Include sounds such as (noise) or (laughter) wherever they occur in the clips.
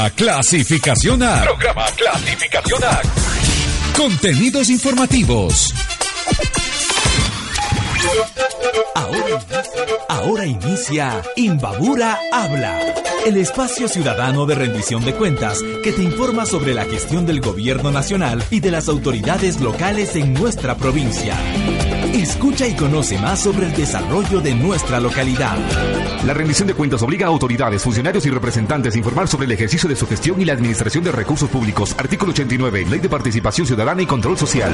Programa Clasificación A. Programa Clasificación A. Contenidos informativos. Ahora, ahora inicia Imbabura Habla, el espacio ciudadano de rendición de cuentas que te informa sobre la gestión del gobierno nacional y de las autoridades locales en nuestra provincia. Escucha y conoce más sobre el desarrollo de nuestra localidad. La rendición de cuentas obliga a autoridades, funcionarios y representantes a informar sobre el ejercicio de su gestión y la administración de recursos públicos. Artículo 89, Ley de Participación Ciudadana y Control Social.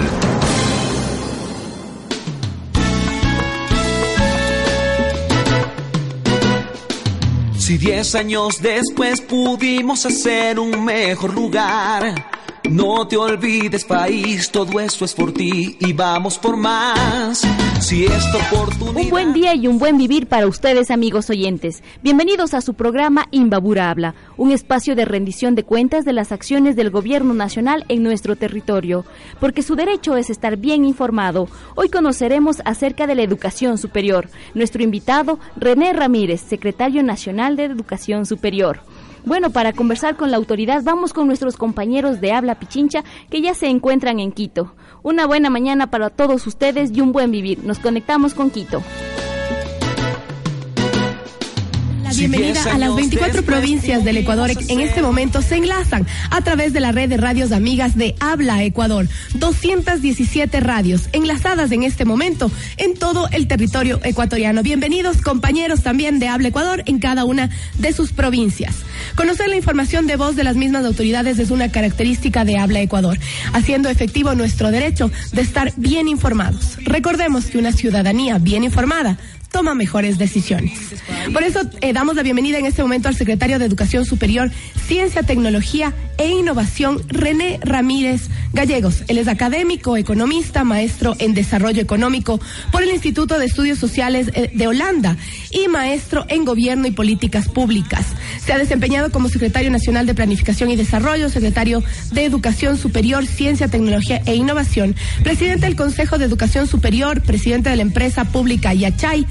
Si diez años después pudimos hacer un mejor lugar no te olvides, país, todo eso es por ti y vamos por más. Si esta oportunidad... Un buen día y un buen vivir para ustedes, amigos oyentes. Bienvenidos a su programa Imbabura Habla, un espacio de rendición de cuentas de las acciones del gobierno nacional en nuestro territorio, porque su derecho es estar bien informado. Hoy conoceremos acerca de la educación superior. Nuestro invitado, René Ramírez, secretario nacional de Educación Superior. Bueno, para conversar con la autoridad vamos con nuestros compañeros de Habla Pichincha que ya se encuentran en Quito. Una buena mañana para todos ustedes y un buen vivir. Nos conectamos con Quito. Bienvenida a las 24 provincias del Ecuador en este momento se enlazan a través de la red de radios amigas de Habla Ecuador. 217 radios enlazadas en este momento en todo el territorio ecuatoriano. Bienvenidos compañeros también de Habla Ecuador en cada una de sus provincias. Conocer la información de voz de las mismas autoridades es una característica de Habla Ecuador, haciendo efectivo nuestro derecho de estar bien informados. Recordemos que una ciudadanía bien informada toma mejores decisiones. Por eso eh, damos la bienvenida en este momento al secretario de Educación Superior, Ciencia, Tecnología e Innovación, René Ramírez Gallegos. Él es académico, economista, maestro en Desarrollo Económico por el Instituto de Estudios Sociales eh, de Holanda y maestro en Gobierno y Políticas Públicas. Se ha desempeñado como secretario nacional de Planificación y Desarrollo, secretario de Educación Superior, Ciencia, Tecnología e Innovación, presidente del Consejo de Educación Superior, presidente de la empresa pública Yachay,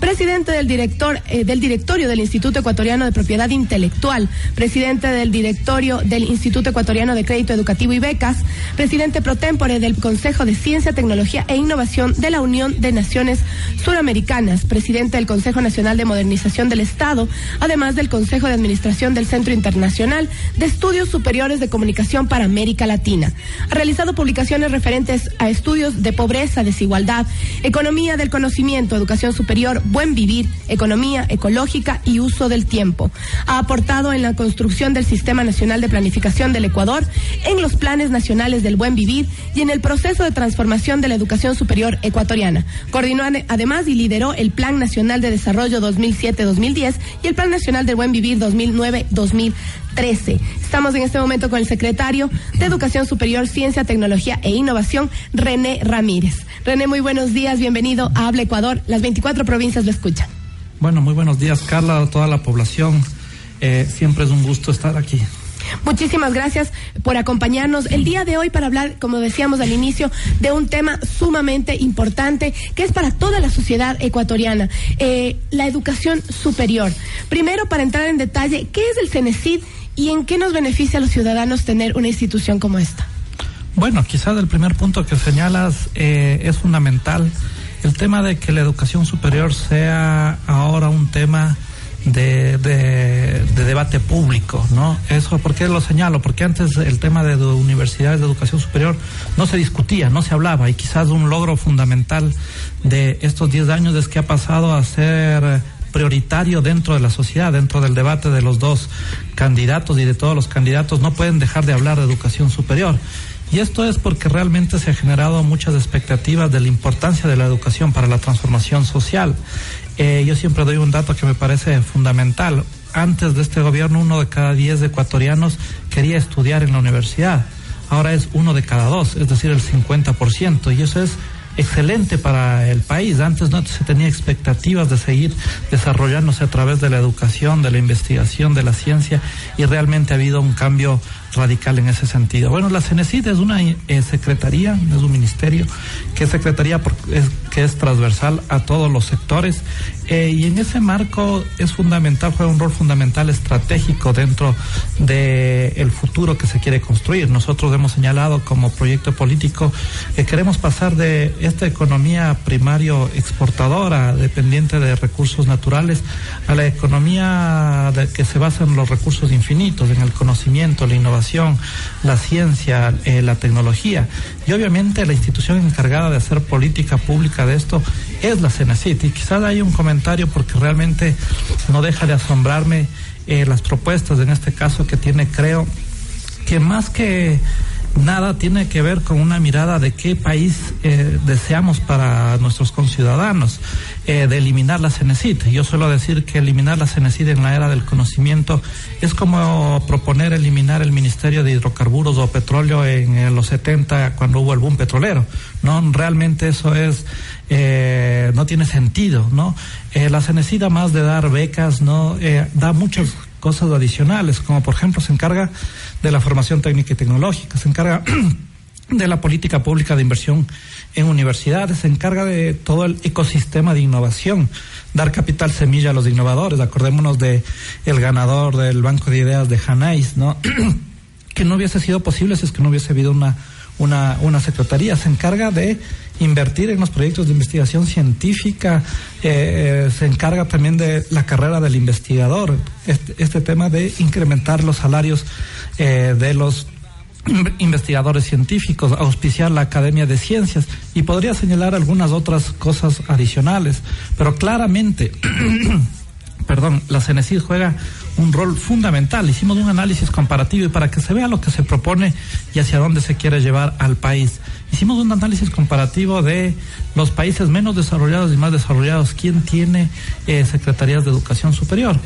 presidente del director eh, del directorio del Instituto Ecuatoriano de Propiedad Intelectual, presidente del directorio del Instituto Ecuatoriano de Crédito Educativo y Becas, presidente pro tempore del Consejo de Ciencia, Tecnología e Innovación de la Unión de Naciones Suramericanas, presidente del Consejo Nacional de Modernización del Estado, además del Consejo de Administración del Centro Internacional de Estudios Superiores de Comunicación para América Latina. Ha realizado publicaciones referentes a estudios de pobreza, desigualdad, economía del conocimiento, educación superior, buen vivir, economía ecológica y uso del tiempo. Ha aportado en la construcción del Sistema Nacional de Planificación del Ecuador, en los planes nacionales del buen vivir y en el proceso de transformación de la educación superior ecuatoriana. Coordinó además y lideró el Plan Nacional de Desarrollo 2007-2010 y el Plan Nacional del Buen Vivir 2009-2013. Estamos en este momento con el secretario de Educación Superior, Ciencia, Tecnología e Innovación, René Ramírez. René, muy buenos días, bienvenido a Habla Ecuador. Las 24 provincias lo escuchan. Bueno, muy buenos días, Carla, a toda la población. Eh, siempre es un gusto estar aquí. Muchísimas gracias por acompañarnos el día de hoy para hablar, como decíamos al inicio, de un tema sumamente importante que es para toda la sociedad ecuatoriana, eh, la educación superior. Primero, para entrar en detalle, ¿qué es el CENESID y en qué nos beneficia a los ciudadanos tener una institución como esta? Bueno, quizás el primer punto que señalas eh, es fundamental. El tema de que la educación superior sea ahora un tema de, debate público, ¿no? Eso, ¿por qué lo señalo? Porque antes el tema de universidades de educación superior no se discutía, no se hablaba, y quizás un logro fundamental de estos 10 años es que ha pasado a ser prioritario dentro de la sociedad, dentro del debate de los dos candidatos y de todos los candidatos, no pueden dejar de hablar de educación superior. Y esto es porque realmente se ha generado muchas expectativas de la importancia de la educación para la transformación social. Eh, yo siempre doy un dato que me parece fundamental. Antes de este gobierno, uno de cada diez ecuatorianos quería estudiar en la universidad. Ahora es uno de cada dos, es decir, el 50%. Y eso es excelente para el país. Antes no se tenía expectativas de seguir desarrollándose a través de la educación, de la investigación, de la ciencia y realmente ha habido un cambio radical en ese sentido. Bueno, la CENESID es una eh, secretaría, es un ministerio que es secretaría que es transversal a todos los sectores eh, y en ese marco es fundamental, juega un rol fundamental estratégico dentro del el futuro que se quiere construir. Nosotros hemos señalado como proyecto político que queremos pasar de esta economía primario exportadora, dependiente de recursos naturales, a la economía que se basa en los recursos infinitos, en el conocimiento, la innovación la ciencia, eh, la tecnología. Y obviamente la institución encargada de hacer política pública de esto es la CENACIT. Y quizás hay un comentario porque realmente no deja de asombrarme eh, las propuestas, en este caso que tiene, creo, que más que nada tiene que ver con una mirada de qué país eh, deseamos para nuestros conciudadanos, eh, de eliminar la CENESID. Yo suelo decir que eliminar la CENESID en la era del conocimiento es como proponer eliminar el Ministerio de Hidrocarburos o Petróleo en, eh, los 70 cuando hubo el boom petrolero. No, realmente eso es no tiene sentido, ¿no? la CENESID, más de dar becas, no da muchas cosas adicionales, como por ejemplo se encarga de la formación técnica y tecnológica, se encarga (clears throat) de la política pública de inversión en universidades, se encarga de todo el ecosistema de innovación, dar capital semilla a los innovadores. Acordémonos de el ganador del Banco de Ideas de Hanais, ¿no? (clears throat) que no hubiese sido posible si es que no hubiese habido una, una, una secretaría. Se encarga de invertir en los proyectos de investigación científica, eh, eh, se encarga también de la carrera del investigador, este, este tema de incrementar los salarios eh, de los investigadores científicos, auspiciar la Academia de Ciencias y podría señalar algunas otras cosas adicionales, pero claramente, (clears throat) perdón, la CENESID juega un rol fundamental. Hicimos un análisis comparativo y para que se vea lo que se propone y hacia dónde se quiere llevar al país. Hicimos un análisis comparativo de los países menos desarrollados y más desarrollados, quién tiene eh, secretarías de educación superior.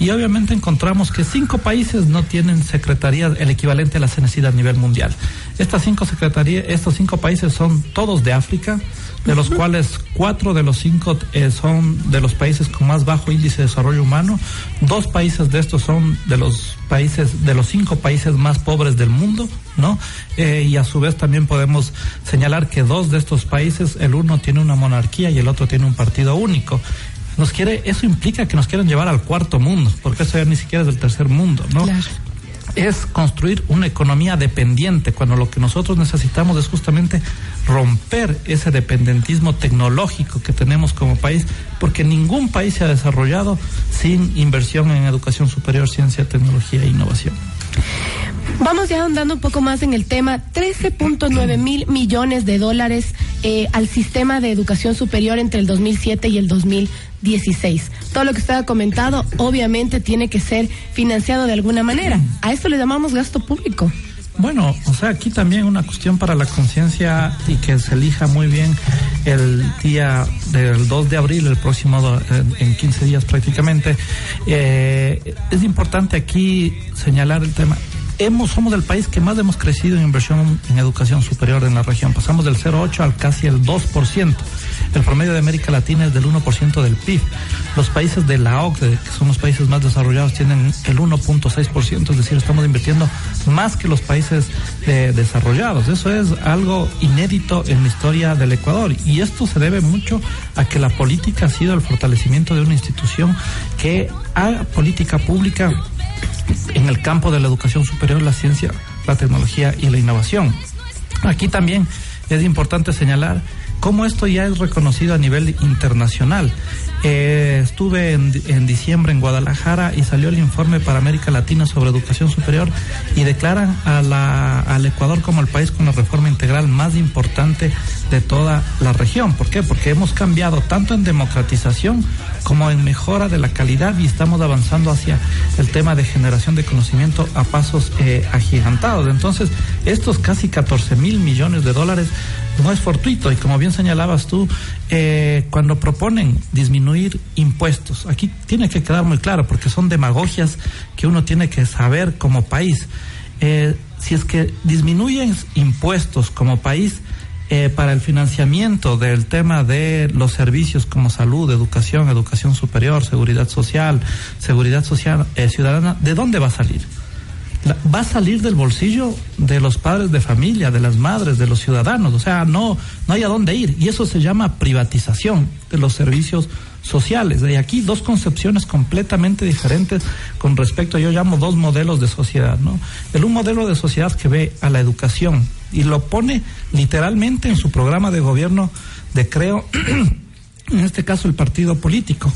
Y obviamente encontramos que cinco países no tienen secretarías el equivalente a la CENESID a nivel mundial. Estas cinco secretarías, estos cinco países son todos de África, de los cuales cuatro de los cinco eh, son de los países con más bajo índice de desarrollo humano. Dos países de estos son de los países, de los cinco países más pobres del mundo, ¿no? Eh, y a su vez también podemos señalar que dos de estos países, el uno tiene una monarquía y el otro tiene un partido único nos quiere, eso implica que nos quieren llevar al cuarto mundo, porque eso ya ni siquiera es del tercer mundo, ¿no? Es construir una economía dependiente, cuando lo que nosotros necesitamos es justamente romper ese dependentismo tecnológico que tenemos como país, porque ningún país se ha desarrollado sin inversión en educación superior, ciencia, tecnología e innovación. Vamos ya andando un poco más en el tema. 13.9 mil millones de dólares eh, al sistema de educación superior entre el 2007 y el 2016. Todo lo que usted ha comentado, obviamente, tiene que ser financiado de alguna manera. A esto le llamamos gasto público. Bueno, o sea, aquí también una cuestión para la conciencia y que se elija muy bien el día del 2 de abril, el próximo, en 15 días prácticamente. Eh, es importante aquí señalar el tema hemos, somos el país que más hemos crecido en inversión en educación superior en la región. Pasamos del 0,8 al casi el 2%. El promedio de América Latina es del 1% del PIB. Los países de la OCDE, que son los países más desarrollados, tienen el 1.6%, es decir, estamos invirtiendo más que los países desarrollados. Eso es algo inédito en la historia del Ecuador. Y esto se debe mucho a que la política ha sido el fortalecimiento de una institución que haga política pública en el campo de la educación superior, la ciencia, la tecnología y la innovación. Aquí también es importante señalar cómo esto ya es reconocido a nivel internacional. Eh, estuve en, diciembre en Guadalajara y salió el informe para América Latina sobre educación superior y declaran al Ecuador como el país con la reforma integral más importante de toda la región. ¿Por qué? Porque hemos cambiado tanto en democratización como en mejora de la calidad y estamos avanzando hacia el tema de generación de conocimiento a pasos eh, agigantados. Entonces, estos casi 14 mil millones de dólares no es fortuito y como bien señalabas tú, eh, cuando proponen disminuir impuestos, aquí tiene que quedar muy claro porque son demagogias que uno tiene que saber como país. Eh, si es que disminuyen impuestos como país, eh, para el financiamiento del tema de los servicios como salud, educación, educación superior, seguridad social, seguridad social ciudadana, ¿de dónde va a salir? Va a salir del bolsillo de los padres de familia, de las madres, de los ciudadanos. O sea, no, no hay a dónde ir. Y eso se llama privatización de los servicios sociales. Y aquí dos concepciones completamente diferentes con respecto, yo llamo dos modelos de sociedad, ¿no? El un modelo de sociedad que ve a la educación y lo pone literalmente en su programa de gobierno de creo, (clears throat) en este caso el partido político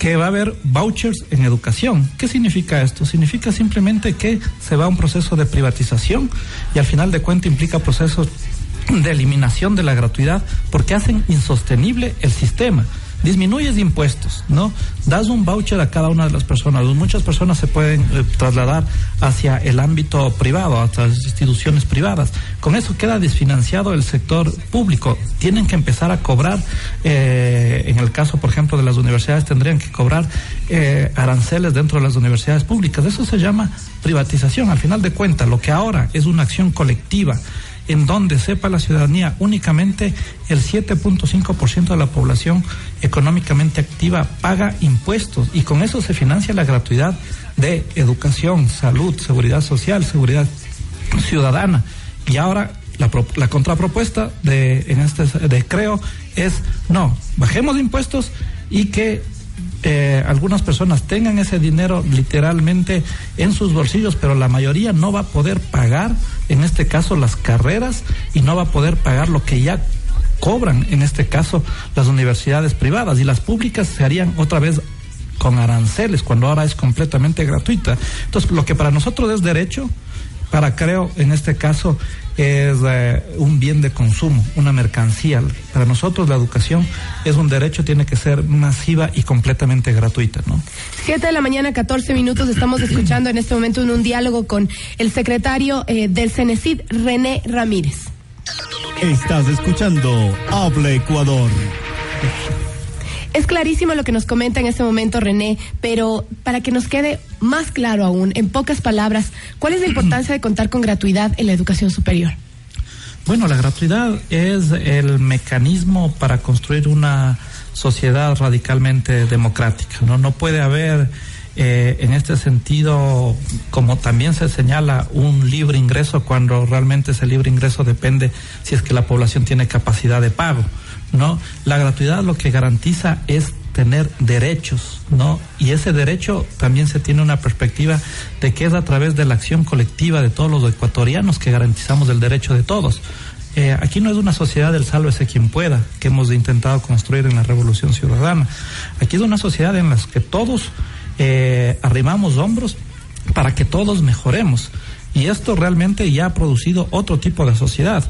que va a haber vouchers en educación. ¿Qué significa esto? Significa simplemente que se va a un proceso de privatización y al final de cuentas implica procesos de eliminación de la gratuidad porque hacen insostenible el sistema disminuyes impuestos, ¿no? Das un voucher a cada una de las personas. Muchas personas se pueden eh, trasladar hacia el ámbito privado, hacia las instituciones privadas. Con eso queda desfinanciado el sector público. Tienen que empezar a cobrar, eh, en el caso, por ejemplo, de las universidades, tendrían que cobrar eh, aranceles dentro de las universidades públicas. Eso se llama privatización. Al final de cuentas, lo que ahora es una acción colectiva en donde sepa la ciudadanía únicamente el 7.5% de la población económicamente activa paga impuestos y con eso se financia la gratuidad de educación, salud, seguridad social, seguridad ciudadana. Y ahora la, contrapropuesta de, en este de creo es no, bajemos impuestos y que eh, algunas personas tengan ese dinero literalmente en sus bolsillos, pero la mayoría no va a poder pagar, en este caso, las carreras y no va a poder pagar lo que ya cobran, en este caso, las universidades privadas y las públicas se harían otra vez con aranceles, cuando ahora es completamente gratuita. Entonces, lo que para nosotros es derecho, para creo, en este caso, es eh, un bien de consumo, una mercancía. Para nosotros la educación es un derecho, tiene que ser masiva y completamente gratuita, ¿no? Siete de la mañana, 14 minutos, estamos escuchando en este momento en un diálogo con el secretario eh, del CENESID, René Ramírez. Estás escuchando Habla Ecuador. Es clarísimo lo que nos comenta en este momento René, pero para que nos quede más claro aún, en pocas palabras, ¿cuál es la importancia de contar con gratuidad en la educación superior? Bueno, la gratuidad es el mecanismo para construir una sociedad radicalmente democrática. No, no puede haber eh, en este sentido, como también se señala, un libre ingreso cuando realmente ese libre ingreso depende si es que la población tiene capacidad de pago. ¿No? La gratuidad lo que garantiza es tener derechos, ¿no? Y ese derecho también se tiene una perspectiva de que es a través de la acción colectiva de todos los ecuatorianos que garantizamos el derecho de todos. Eh, aquí no es una sociedad del sálvese quien pueda que hemos intentado construir en la Revolución Ciudadana. Aquí es una sociedad en la que todos eh, arrimamos hombros para que todos mejoremos. Y esto realmente ya ha producido otro tipo de sociedad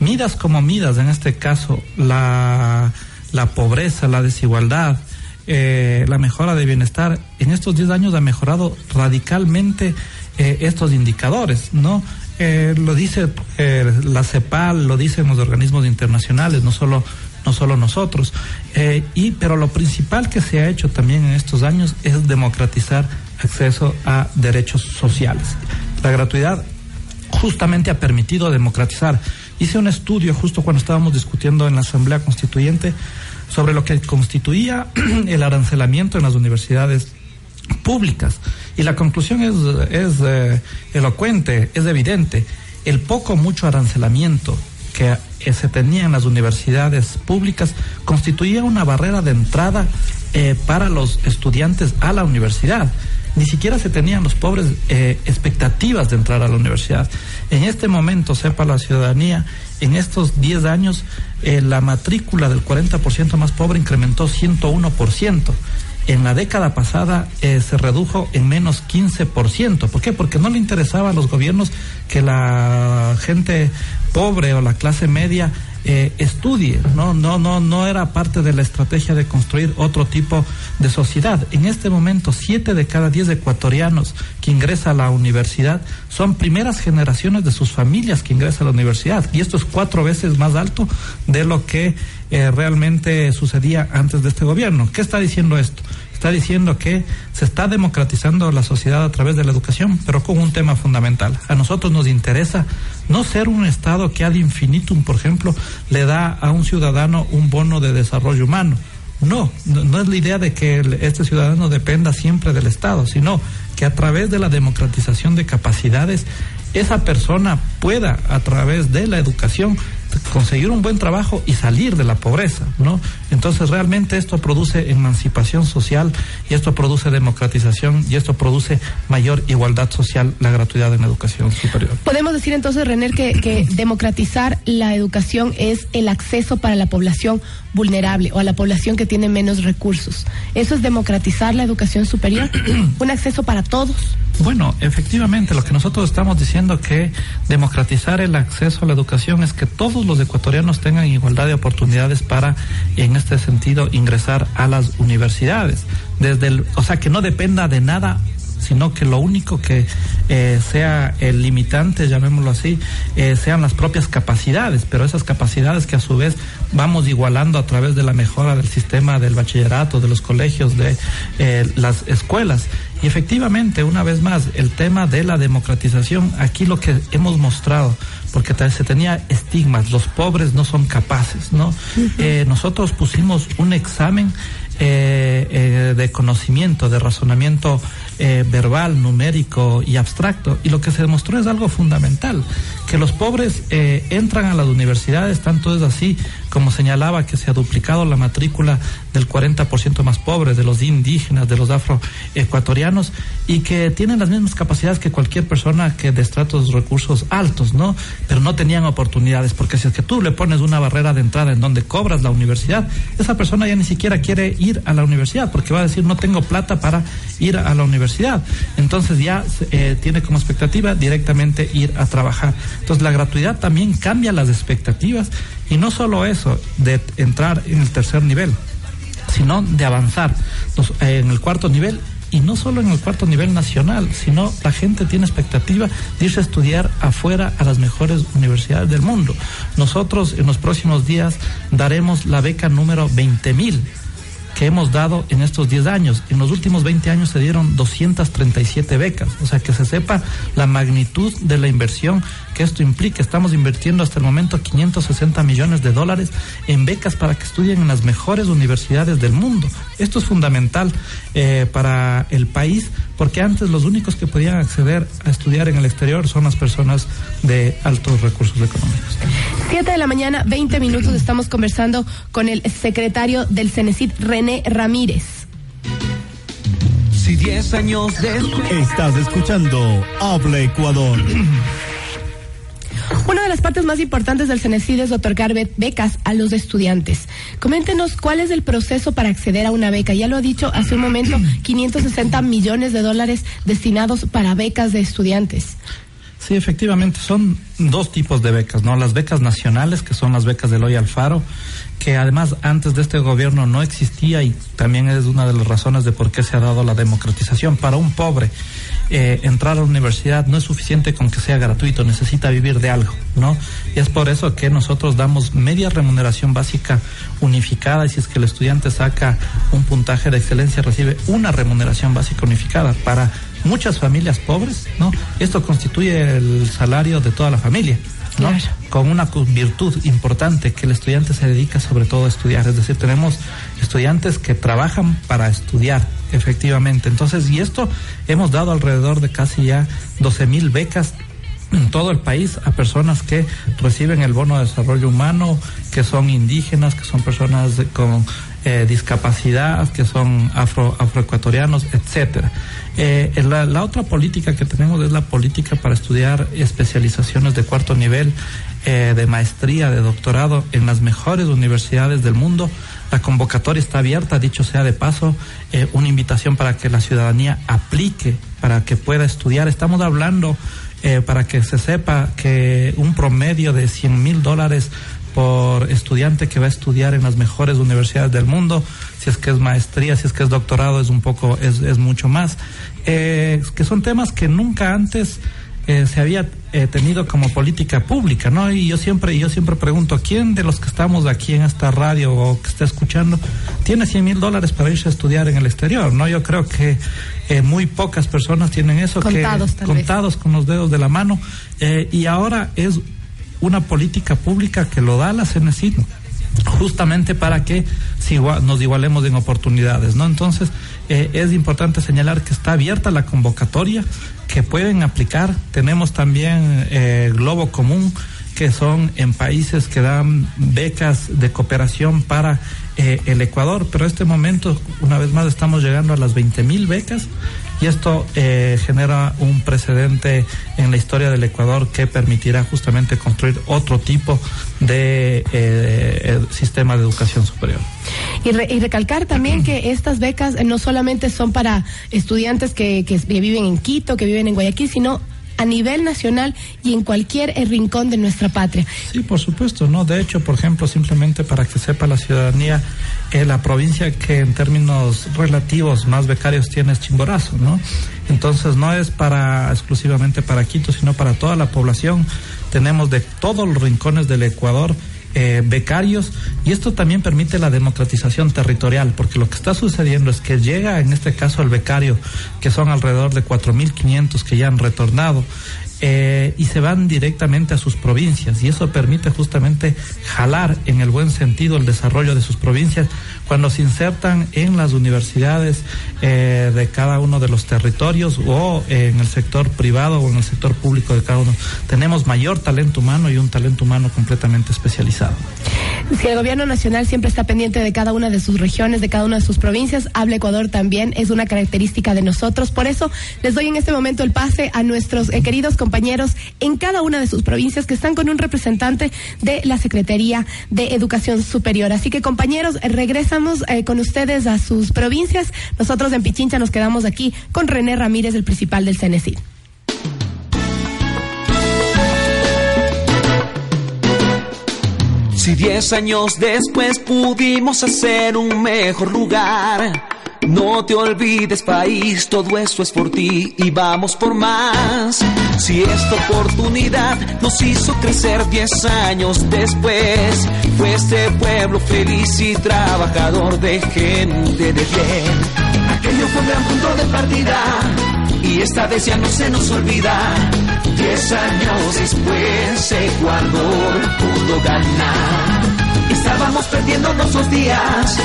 midas como midas, en este caso, la, pobreza, la desigualdad, eh, la mejora de bienestar, en estos 10 años ha mejorado radicalmente eh, estos indicadores, ¿no? Eh, lo dice la CEPAL, lo dicen los organismos internacionales, no solo, no solo nosotros. y, pero lo principal que se ha hecho también en estos años es democratizar acceso a derechos sociales. La gratuidad justamente ha permitido democratizar Hice un estudio justo cuando estábamos discutiendo en la Asamblea Constituyente sobre lo que constituía (clears throat) el arancelamiento en las universidades públicas. Y la conclusión es, es eh, elocuente, es evidente. El poco mucho arancelamiento que se tenía en las universidades públicas constituía una barrera de entrada eh, para los estudiantes a la universidad ni siquiera se tenían los pobres eh, expectativas de entrar a la universidad. En este momento, sepa la ciudadanía, en estos 10 años eh, la matrícula del 40% más pobre incrementó 101%. En la década pasada eh, se redujo en menos 15%. ¿Por qué? Porque no le interesaba a los gobiernos que la gente pobre o la clase media eh, estudie, no, no, no, no era parte de la estrategia de construir otro tipo de sociedad. En este momento, siete de cada diez ecuatorianos que ingresan a la universidad son primeras generaciones de sus familias que ingresan a la universidad. Y esto es cuatro veces más alto de lo que eh, realmente sucedía antes de este gobierno. ¿Qué está diciendo esto? Está diciendo que se está democratizando la sociedad a través de la educación, pero con un tema fundamental. A nosotros nos interesa no ser un Estado que ad infinitum, por ejemplo, le da a un ciudadano un bono de desarrollo humano. No, no, es la idea de que este ciudadano dependa siempre del Estado, sino que a través de la democratización de capacidades, esa persona pueda, a través de la educación, conseguir un buen trabajo y salir de la pobreza, ¿no? Entonces realmente esto produce emancipación social y esto produce democratización y esto produce mayor igualdad social, la gratuidad en la educación superior. Podemos decir entonces, René, que, que democratizar la educación es el acceso para la población vulnerable o a la población que tiene menos recursos. ¿Eso es democratizar la educación superior? (clears throat) ¿Un acceso para todos? Bueno, efectivamente, lo que nosotros estamos diciendo que democratizar el acceso a la educación es que todos los ecuatorianos tengan igualdad de oportunidades para, en este sentido, ingresar a las universidades. Desde el, o sea, que no dependa de nada sino que lo único que eh, sea el limitante, llamémoslo así, eh, sean las propias capacidades, pero esas capacidades que a su vez vamos igualando a través de la mejora del sistema del bachillerato, de los colegios, de eh, las escuelas. Y efectivamente, una vez más, el tema de la democratización, aquí lo que hemos mostrado, porque se tenía estigmas, los pobres no son capaces, ¿no? nosotros pusimos un examen de conocimiento, de razonamiento eh, verbal, numérico y abstracto. Y lo que se demostró es algo fundamental, que los pobres eh, entran a las universidades, tanto es así como señalaba que se ha duplicado la matrícula del 40% más pobres, de los indígenas, de los afroecuatorianos, y que tienen las mismas capacidades que cualquier persona que de estratos recursos altos, ¿no? Pero no tenían oportunidades, porque si es que tú le pones una barrera de entrada en donde cobras la universidad, esa persona ya ni siquiera quiere ir a la universidad, porque va a decir, no tengo plata para ir a la universidad. Entonces ya eh, tiene como expectativa directamente ir a trabajar. Entonces la gratuidad también cambia las expectativas y no solo eso, de entrar en el tercer nivel, sino de avanzar en el cuarto nivel y no solo en el cuarto nivel nacional, sino la gente tiene expectativa de irse a estudiar afuera a las mejores universidades del mundo. Nosotros en los próximos días daremos la beca número 20 mil que hemos dado en estos 10 años. En los últimos 20 años se dieron 237 becas, o sea, que se sepa la magnitud de la inversión que esto implica. Estamos invirtiendo hasta el momento 560 millones de dólares en becas para que estudien en las mejores universidades del mundo. Esto es fundamental eh, para el país porque antes los únicos que podían acceder a estudiar en el exterior son las personas de altos recursos económicos. Siete de la mañana, 20 minutos, estamos conversando con el secretario del CENESID, René Ramírez. Si 10 años después... Estás escuchando Habla Ecuador. (clears throat) Una de las partes más importantes del CENESID es otorgar becas a los estudiantes. Coméntenos cuál es el proceso para acceder a una beca. Ya lo ha dicho hace un momento, (clears throat) 560 millones de dólares destinados para becas de estudiantes. Sí, efectivamente, son dos tipos de becas, ¿no? Las becas nacionales, que son las becas del Hoy Alfaro, que además antes de este gobierno no existía y también es una de las razones de por qué se ha dado la democratización. Para un pobre, eh, entrar a la universidad no es suficiente con que sea gratuito, necesita vivir de algo, ¿no? Y es por eso que nosotros damos media remuneración básica unificada y si es que el estudiante saca un puntaje de excelencia recibe una remuneración básica unificada para muchas familias pobres, ¿no? Esto constituye el salario de toda la familia. ¿no? Con una virtud importante que el estudiante se dedica sobre todo a estudiar. Es decir, tenemos estudiantes que trabajan para estudiar, efectivamente. Entonces, y esto hemos dado alrededor de casi ya 12 mil becas en todo el país a personas que reciben el bono de desarrollo humano, que son indígenas, que son personas con eh, discapacidad, que son afro, afroecuatorianos, etcétera. Eh, la, la, otra política que tenemos es la política para estudiar especializaciones de cuarto nivel, eh, de maestría, de doctorado en las mejores universidades del mundo. La convocatoria está abierta, dicho sea de paso, eh, una invitación para que la ciudadanía aplique, para que pueda estudiar. Estamos hablando, eh, para que se sepa, que un promedio de 100 mil dólares por estudiante que va a estudiar en las mejores universidades del mundo, si es que es maestría, si es que es doctorado, es un poco, es, es mucho más, eh, que son temas que nunca antes eh, se había eh, tenido como política pública, ¿no? Y yo siempre, yo siempre pregunto, ¿quién de los que estamos aquí en esta radio o que está escuchando tiene 100 mil dólares para irse a estudiar en el exterior, ¿no? Yo creo que eh, muy pocas personas tienen eso, contados, que, contados con los dedos de la mano, eh, y ahora es una política pública que lo da la CNCIT justamente para que nos igualemos en oportunidades, ¿no? Entonces, eh, es importante señalar que está abierta la convocatoria, que pueden aplicar. Tenemos también eh, Globo Común, que son en países que dan becas de cooperación para eh, el Ecuador, pero en este momento, una vez más, estamos llegando a las 20 mil becas y esto eh, genera un precedente en la historia del Ecuador que permitirá justamente construir otro tipo de eh, eh, sistema de educación superior. Y, re, y, recalcar también que estas becas no solamente son para estudiantes que, que viven en Quito, que viven en Guayaquil, sino a nivel nacional y en cualquier rincón de nuestra patria. Sí, por supuesto, ¿no? De hecho, por ejemplo, simplemente para que sepa la ciudadanía, eh, la provincia que en términos relativos más becarios tiene es Chimborazo, ¿no? Entonces no es para exclusivamente para Quito, sino para toda la población. Tenemos de todos los rincones del Ecuador eh, becarios y esto también permite la democratización territorial, porque lo que está sucediendo es que llega en este caso el becario, que son alrededor de 4.500 que ya han retornado, eh, y se van directamente a sus provincias y eso permite justamente jalar en el buen sentido el desarrollo de sus provincias cuando se insertan en las universidades eh, de cada uno de los territorios o en el sector privado o en el sector público de cada uno. Tenemos mayor talento humano y un talento humano completamente especializado. Si el gobierno nacional siempre está pendiente de cada una de sus regiones, de cada una de sus provincias, habla Ecuador también, es una característica de nosotros. Por eso les doy en este momento el pase a nuestros eh, queridos compañeros en cada una de sus provincias que están con un representante de la Secretaría de Educación Superior. Así que compañeros, regresamos eh, con ustedes a sus provincias. Nosotros en Pichincha nos quedamos aquí con René Ramírez, el principal del CNC. Si diez años después pudimos hacer un mejor lugar, no te olvides país, todo eso es por ti y vamos por más. Si esta oportunidad nos hizo crecer diez años después, fue este pueblo feliz y trabajador de gente de bien. Aquello fue un gran punto de partida y esta vez ya no se nos olvida. Diez años después Ecuador pudo ganar. Estábamos días.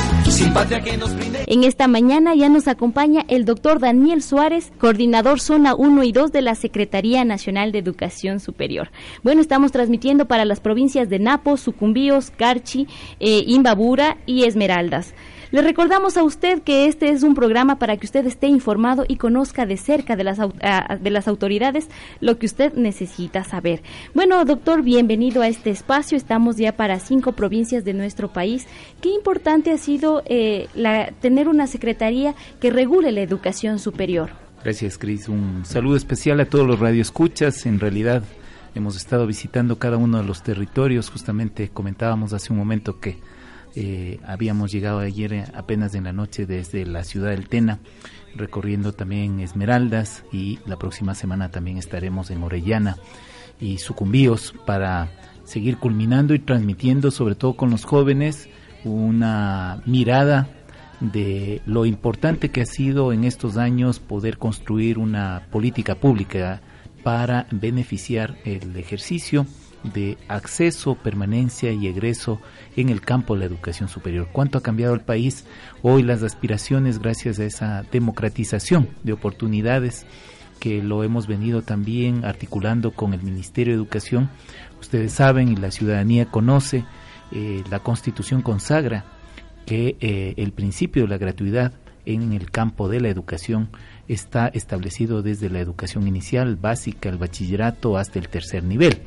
En esta mañana ya nos acompaña el doctor Daniel Suárez, coordinador Zona 1 y 2 de la Secretaría Nacional de Educación Superior. Bueno, estamos transmitiendo para las provincias de Napo, Sucumbíos, Carchi, eh, Imbabura y Esmeraldas. Le recordamos a usted que este es un programa para que usted esté informado y conozca de cerca de las, de las autoridades lo que usted necesita saber. Bueno, doctor, bienvenido a este espacio. Estamos ya para cinco provincias de nuestro país. Qué importante ha sido eh, la, tener una secretaría que regule la educación superior. Gracias, Cris. Un saludo especial a todos los radioescuchas. En realidad, hemos estado visitando cada uno de los territorios. Justamente comentábamos hace un momento que eh, habíamos llegado ayer apenas en la noche desde la ciudad del Tena, recorriendo también Esmeraldas y la próxima semana también estaremos en Orellana y Sucumbíos para seguir culminando y transmitiendo, sobre todo con los jóvenes, una mirada de lo importante que ha sido en estos años poder construir una política pública para beneficiar el ejercicio de acceso, permanencia y egreso en el campo de la educación superior. ¿Cuánto ha cambiado el país? Hoy las aspiraciones gracias a esa democratización de oportunidades que lo hemos venido también articulando con el Ministerio de Educación. Ustedes saben y la ciudadanía conoce, eh, la Constitución consagra que eh, el principio de la gratuidad en el campo de la educación está establecido desde la educación inicial, básica, el bachillerato hasta el tercer nivel.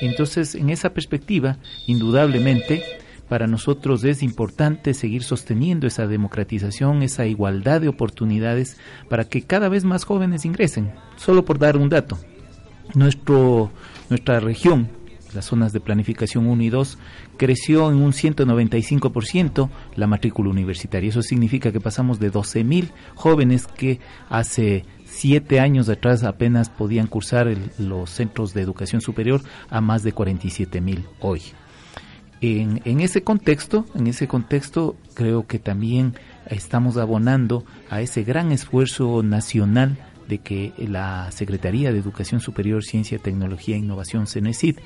Entonces, en esa perspectiva, indudablemente, para nosotros es importante seguir sosteniendo esa democratización, esa igualdad de oportunidades para que cada vez más jóvenes ingresen. Solo por dar un dato, nuestro, nuestra región, las zonas de planificación 1 y 2, creció en un 195% la matrícula universitaria. Eso significa que pasamos de 12.000 jóvenes que hace siete años atrás apenas podían cursar los centros de educación superior a más de 47.000 hoy. En, ese contexto, en ese contexto, creo que también estamos abonando a ese gran esfuerzo nacional de que la Secretaría de Educación Superior, Ciencia, Tecnología e Innovación, CENESID,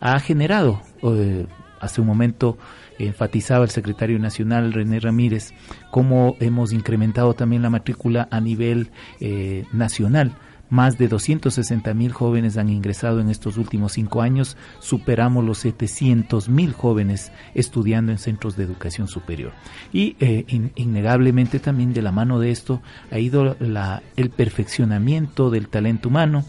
ha generado, eh, hace un momento enfatizaba el secretario nacional René Ramírez, cómo hemos incrementado también la matrícula a nivel eh, nacional más de 260 mil jóvenes han ingresado en estos últimos cinco años. Superamos los 700 mil jóvenes estudiando en centros de educación superior. Y eh, innegablemente también de la mano de esto ha ido la, el perfeccionamiento del talento humano.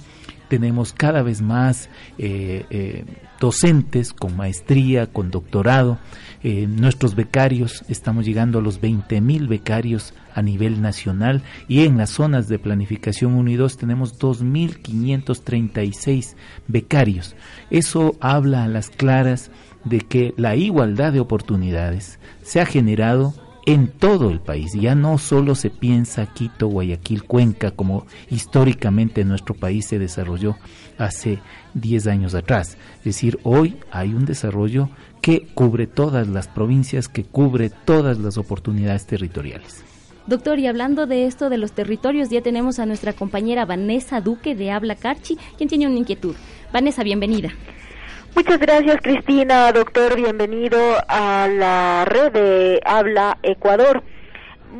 Tenemos cada vez más eh, eh, docentes con maestría, con doctorado. nuestros becarios, estamos llegando a los 20 mil becarios a nivel nacional y en las zonas de planificación 1 y 2 tenemos 2.536 becarios. Eso habla a las claras de que la igualdad de oportunidades se ha generado en todo el país. Ya no solo se piensa Quito, Guayaquil, Cuenca, como históricamente nuestro país se desarrolló hace 10 años atrás. Es decir, hoy hay un desarrollo que cubre todas las provincias, que cubre todas las oportunidades territoriales. Doctor, y hablando de esto de los territorios, ya tenemos a nuestra compañera Vanessa Duque de Habla Carchi, quien tiene una inquietud. Vanessa, bienvenida. Muchas gracias, Cristina. Doctor, bienvenido a la red de Habla Ecuador.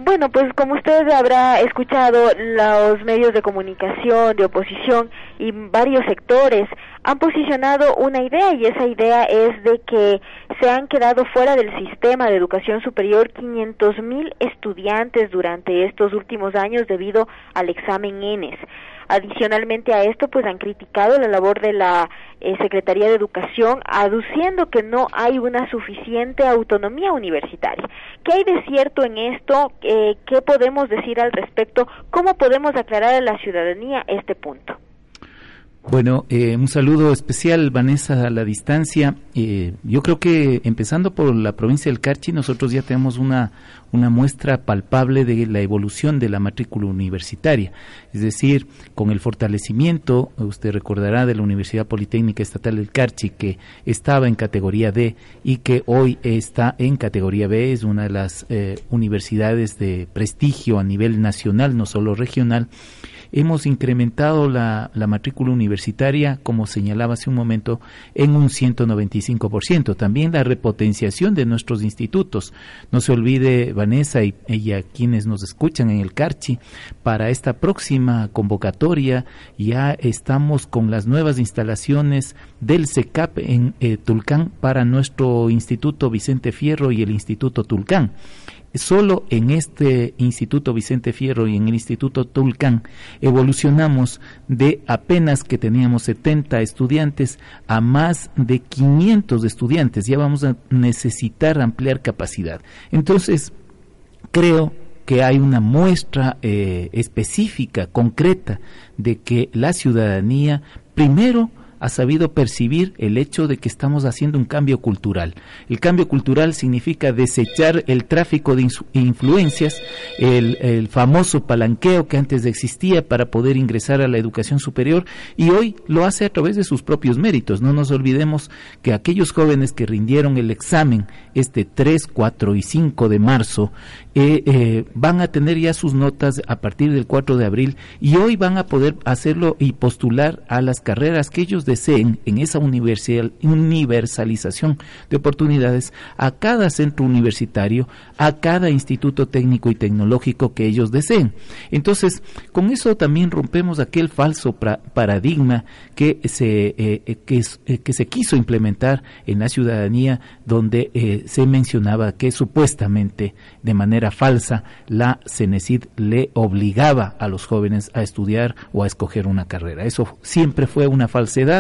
Bueno, pues como usted habrá escuchado, los medios de comunicación, de oposición y varios sectores han posicionado una idea y esa idea es de que se han quedado fuera del sistema de educación superior 500 mil estudiantes durante estos últimos años debido al examen ENES. Adicionalmente a esto, pues han criticado la labor de la eh, Secretaría de Educación, aduciendo que no hay una suficiente autonomía universitaria. ¿Qué hay de cierto en esto? Eh, ¿Qué podemos decir al respecto? ¿Cómo podemos aclarar a la ciudadanía este punto? Bueno, eh, un saludo especial, Vanessa, a la distancia. Eh, yo creo que empezando por la provincia del Carchi, nosotros ya tenemos una, una muestra palpable de la evolución de la matrícula universitaria. Es decir, con el fortalecimiento, usted recordará, de la Universidad Politécnica Estatal del Carchi, que estaba en categoría D y que hoy está en categoría B, es una de las eh, universidades de prestigio a nivel nacional, no solo regional hemos incrementado la, matrícula universitaria, como señalaba hace un momento, en un 195%. También la repotenciación de nuestros institutos. No se olvide, Vanessa y, a quienes nos escuchan en el Carchi, para esta próxima convocatoria ya estamos con las nuevas instalaciones del SECAP en eh, Tulcán para nuestro Instituto Vicente Fierro y el Instituto Tulcán. Solo en este Instituto Vicente Fierro y en el Instituto Tulcán evolucionamos de apenas que teníamos 70 estudiantes a más de 500 estudiantes. Ya vamos a necesitar ampliar capacidad. Entonces, creo que hay una muestra eh, específica, concreta, de que la ciudadanía, primero, ha sabido percibir el hecho de que estamos haciendo un cambio cultural. El cambio cultural significa desechar el tráfico de influencias, el, famoso palanqueo que antes existía para poder ingresar a la educación superior y hoy lo hace a través de sus propios méritos. No nos olvidemos que aquellos jóvenes que rindieron el examen este 3, 4 y 5 de marzo eh, eh, van a tener ya sus notas a partir del 4 de abril y hoy van a poder hacerlo y postular a las carreras que ellos deseen en esa universalización de oportunidades a cada centro universitario, a cada instituto técnico y tecnológico que ellos deseen. Entonces, con eso también rompemos aquel falso paradigma que se, eh, eh, que, eh, que, se quiso implementar en la ciudadanía, donde se mencionaba que supuestamente de manera falsa la CENESID le obligaba a los jóvenes a estudiar o a escoger una carrera. Eso siempre fue una falsedad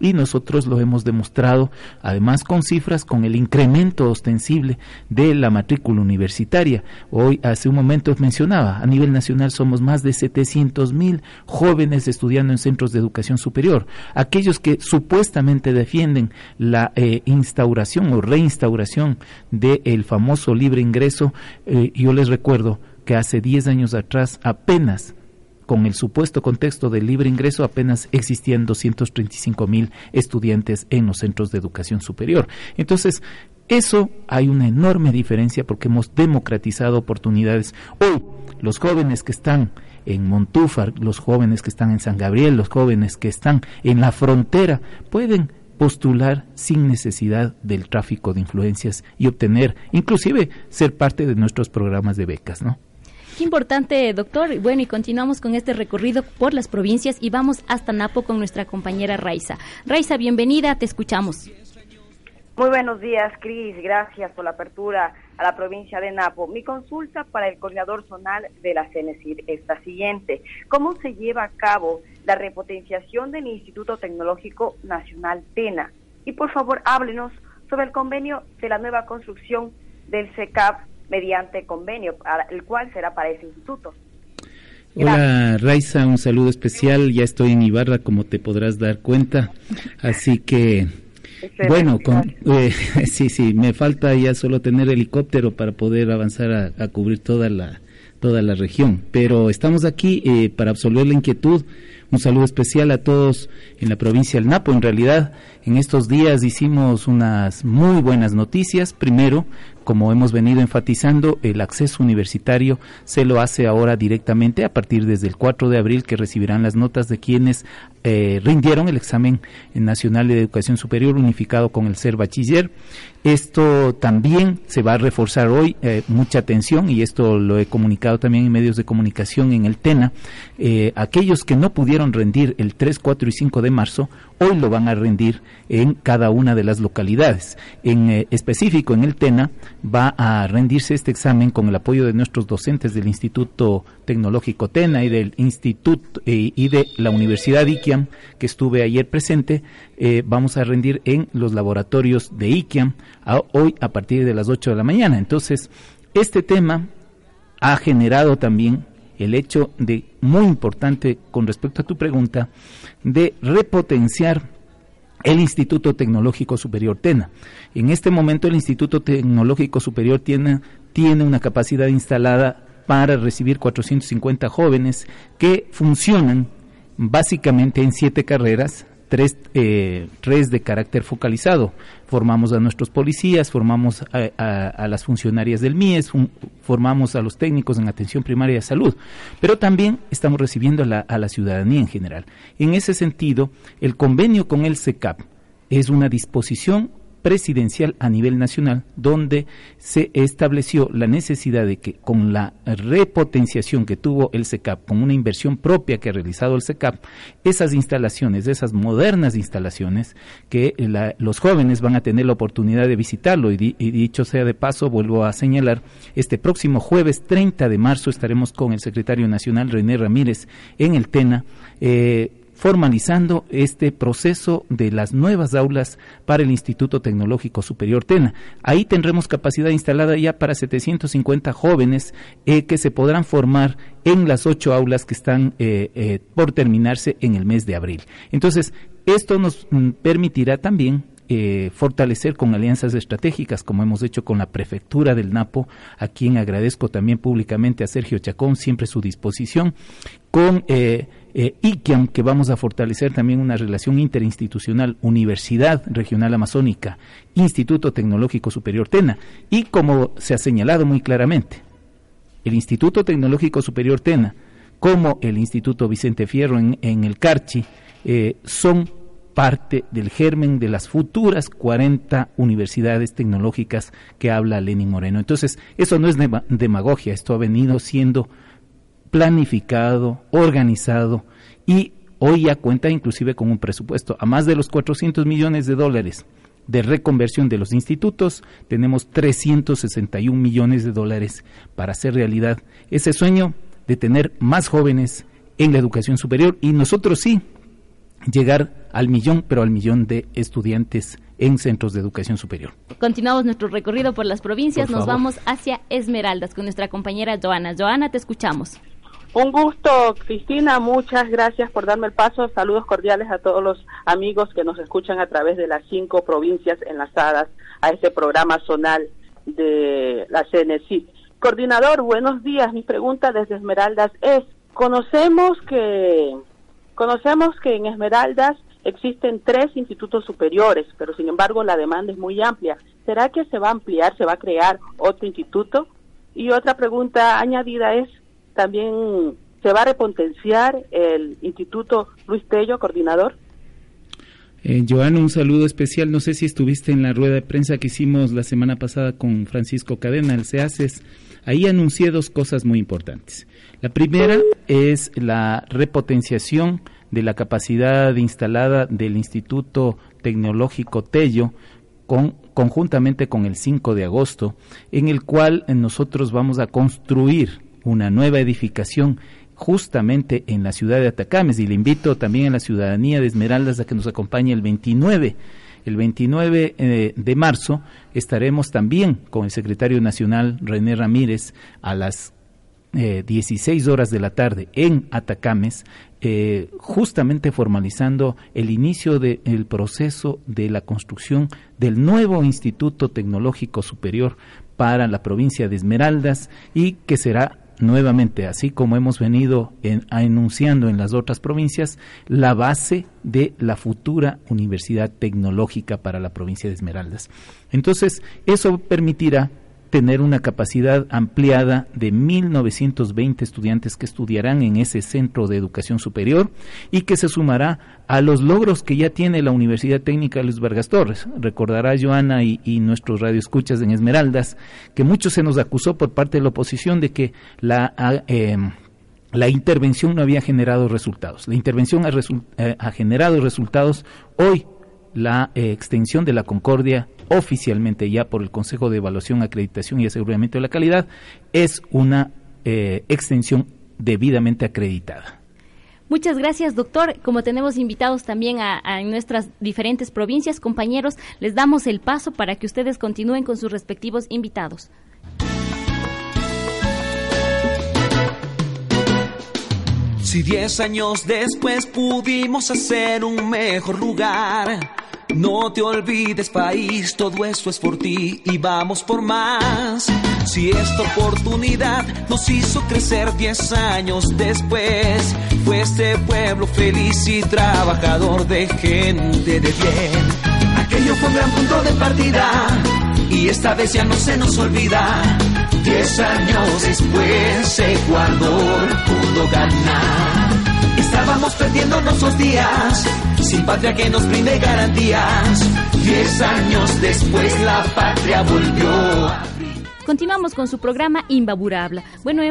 y nosotros lo hemos demostrado además con cifras con el incremento ostensible de la matrícula universitaria. Hoy, hace un momento mencionaba, a nivel nacional somos más de 700 mil jóvenes estudiando en centros de educación superior. Aquellos que supuestamente defienden la eh, instauración o reinstauración del famoso libre ingreso, eh, yo les recuerdo que hace 10 años atrás apenas con el supuesto contexto del libre ingreso, apenas existían 235 mil estudiantes en los centros de educación superior. Entonces, eso hay una enorme diferencia porque hemos democratizado oportunidades. Hoy, los jóvenes que están en Montúfar, los jóvenes que están en San Gabriel, los jóvenes que están en la frontera, pueden postular sin necesidad del tráfico de influencias y obtener, inclusive, ser parte de nuestros programas de becas, ¿no? Importante, doctor. Bueno, y continuamos con este recorrido por las provincias y vamos hasta Napo con nuestra compañera Raiza. Raiza, bienvenida, te escuchamos. Muy buenos días, Cris. Gracias por la apertura a la provincia de Napo. Mi consulta para el coordinador zonal de la CENESID es la siguiente. ¿Cómo se lleva a cabo la repotenciación del Instituto Tecnológico Nacional TENA? Y por favor, háblenos sobre el convenio de la nueva construcción del CECAP mediante convenio, el cual será para ese instituto. Hola Raiza, un saludo especial. Ya estoy en Ibarra, como te podrás dar cuenta. Así que, bueno, eh, (laughs) sí, sí, me falta ya solo tener helicóptero para poder avanzar a, cubrir toda la, toda la región. Pero estamos aquí eh, para absolver la inquietud. Un saludo especial a todos en la provincia del Napo. En realidad, en estos días hicimos unas muy buenas noticias. Primero, como hemos venido enfatizando, el acceso universitario se lo hace ahora directamente a partir desde el 4 de abril que recibirán las notas de quienes eh, rindieron el examen nacional de educación superior unificado con el ser bachiller. Esto también se va a reforzar hoy, eh, mucha atención, y esto lo he comunicado también en medios de comunicación en el TENA. Eh, aquellos que no pudieron rendir el 3, 4 y 5 de marzo, hoy lo van a rendir en cada una de las localidades. En específico, en el TENA va a rendirse este examen con el apoyo de nuestros docentes del Instituto Tecnológico TENA y del Instituto y de la Universidad Iquia que estuve ayer presente, eh, vamos a rendir en los laboratorios de IKIAM hoy a partir de las 8 de la mañana. Entonces, este tema ha generado también el hecho de, muy importante con respecto a tu pregunta, de repotenciar el Instituto Tecnológico Superior TENA. En este momento el Instituto Tecnológico Superior tiene, tiene una capacidad instalada para recibir 450 jóvenes que funcionan básicamente en siete carreras, tres, eh, de carácter focalizado. Formamos a nuestros policías, formamos a, las funcionarias del MIES, formamos a los técnicos en atención primaria de salud, pero también estamos recibiendo a la, a la ciudadanía en general. En ese sentido, el convenio con el SECAP es una disposición presidencial a nivel nacional, donde se estableció la necesidad de que con la repotenciación que tuvo el SECAP, con una inversión propia que ha realizado el SECAP, esas instalaciones, esas modernas instalaciones, que los jóvenes van a tener la oportunidad de visitarlo, y, dicho sea de paso, vuelvo a señalar, este próximo jueves 30 de marzo estaremos con el secretario nacional René Ramírez en el TENA. Eh, formalizando este proceso de las nuevas aulas para el Instituto Tecnológico Superior TENA. Ahí tendremos capacidad instalada ya para 750 jóvenes eh, que se podrán formar en las ocho aulas que están eh, eh, por terminarse en el mes de abril. Entonces, esto nos mm, permitirá también fortalecer con alianzas estratégicas, como hemos hecho con la prefectura del Napo, a quien agradezco también públicamente a Sergio Chacón, siempre su disposición, con eh, ICAM, que vamos a fortalecer también una relación interinstitucional, Universidad Regional Amazónica, Instituto Tecnológico Superior TENA, y como se ha señalado muy claramente, el Instituto Tecnológico Superior TENA, como el Instituto Vicente Fierro en, el Carchi, eh, son parte del germen de las futuras 40 universidades tecnológicas que habla Lenin Moreno. Entonces, eso no es demagogia, esto ha venido siendo planificado, organizado y hoy ya cuenta inclusive con un presupuesto a más de los 400 millones de dólares de reconversión de los institutos, tenemos 361 millones de dólares para hacer realidad ese sueño de tener más jóvenes en la educación superior y nosotros sí llegar al millón, pero al millón de estudiantes en centros de educación superior. Continuamos nuestro recorrido por las provincias, nos vamos hacia Esmeraldas con nuestra compañera Joana. Joana, te escuchamos. Un gusto, Cristina. Muchas gracias por darme el paso. Saludos cordiales a todos los amigos que nos escuchan a través de las cinco provincias enlazadas a este programa zonal de la CNC. Coordinador, buenos días. Mi pregunta desde Esmeraldas es, conocemos que conocemos que en Esmeraldas existen tres institutos superiores, pero sin embargo la demanda es muy amplia. ¿Será que se va a ampliar, se va a crear otro instituto? Y otra pregunta añadida es, también se va a repotenciar el Instituto Luis Tello, coordinador. Eh, Joana, un saludo especial. No sé si estuviste en la rueda de prensa que hicimos la semana pasada con Francisco Cadena, el CEACES. Ahí anuncié dos cosas muy importantes. La primera es la repotenciación de la capacidad instalada del Instituto Tecnológico Tello con, conjuntamente con el 5 de agosto, en el cual nosotros vamos a construir una nueva edificación justamente en la ciudad de Atacames y le invito también a la ciudadanía de Esmeraldas a que nos acompañe el 29 el 29 eh, de marzo estaremos también con el secretario nacional René Ramírez a las 16 eh, horas de la tarde en Atacames, eh, justamente formalizando el inicio del proceso de la construcción del nuevo Instituto Tecnológico Superior para la provincia de Esmeraldas y que será nuevamente, así como hemos venido enunciando en las otras provincias, la base de la futura Universidad Tecnológica para la provincia de Esmeraldas. Entonces, eso permitirá tener una capacidad ampliada de 1.920 estudiantes que estudiarán en ese centro de educación superior y que se sumará a los logros que ya tiene la Universidad Técnica Luis Vargas Torres. Recordará Joana y, nuestros radioescuchas en Esmeraldas que mucho se nos acusó por parte de la oposición de que la... Em, la intervención no había generado resultados. La intervención ha, eh, ha generado resultados. Hoy la eh, extensión de la Concordia oficialmente ya por el Consejo de Evaluación, Acreditación y Aseguramiento de la Calidad es una eh, extensión debidamente acreditada. Muchas gracias, doctor. Como tenemos invitados también a, nuestras diferentes provincias, compañeros, les damos el paso para que ustedes continúen con sus respectivos invitados. Si diez años después pudimos hacer un mejor lugar no te olvides país, todo eso es por ti y vamos por más. Si esta oportunidad nos hizo crecer diez años después, fue este pueblo feliz y trabajador de gente de bien. Aquello fue un gran punto de partida y esta vez ya no se nos olvida. Diez años después Ecuador pudo ganar. Estábamos perdiendo nuestros días, sin patria que nos brinde garantías. Diez años después la patria volvió Continuamos con su programa Imbabura Habla. Bueno,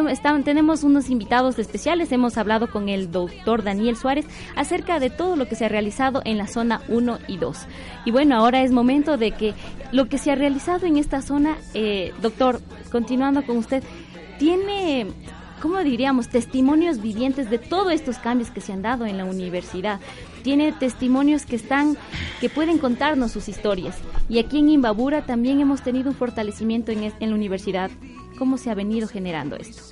tenemos unos invitados especiales. Hemos hablado con el doctor Daniel Suárez acerca de todo lo que se ha realizado en la zona 1 y 2. Y bueno, ahora es momento de que lo que se ha realizado en esta zona, eh, doctor, continuando con usted, tiene ¿cómo diríamos?, testimonios vivientes de todos estos cambios que se han dado en la universidad. Tiene testimonios que están, que pueden contarnos sus historias. Y aquí en Imbabura también hemos tenido un fortalecimiento en, la universidad. ¿Cómo se ha venido generando esto?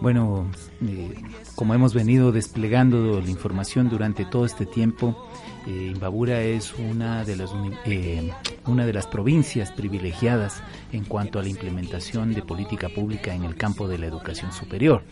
Bueno, eh, como hemos venido desplegando la información durante todo este tiempo, eh, Imbabura es una de, las, eh, una de las provincias privilegiadas en cuanto a la implementación de política pública en el campo de la educación superior.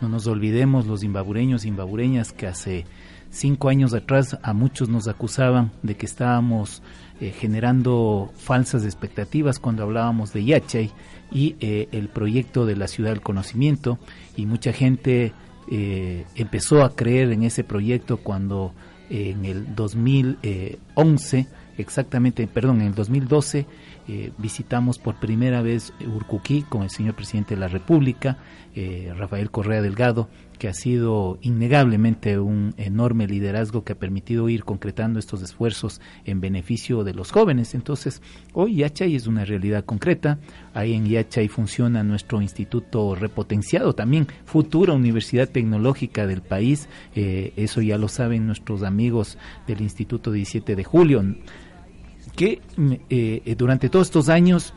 No nos olvidemos los imbabureños e imbabureñas que hace cinco años atrás a muchos nos acusaban de que estábamos eh, generando falsas expectativas cuando hablábamos de Yachay y el proyecto de la ciudad del conocimiento y mucha gente empezó a creer en ese proyecto cuando en el 2011, exactamente, perdón, en el 2012 eh, visitamos por primera vez Urcuquí con el señor presidente de la República, eh, Rafael Correa Delgado, que ha sido innegablemente un enorme liderazgo que ha permitido ir concretando estos esfuerzos en beneficio de los jóvenes. Entonces, hoy Yachay es una realidad concreta. Ahí en Yachay funciona nuestro instituto repotenciado, también futura universidad tecnológica del país. Eh, eso ya lo saben nuestros amigos del Instituto 17 de Julio que eh, durante todos estos años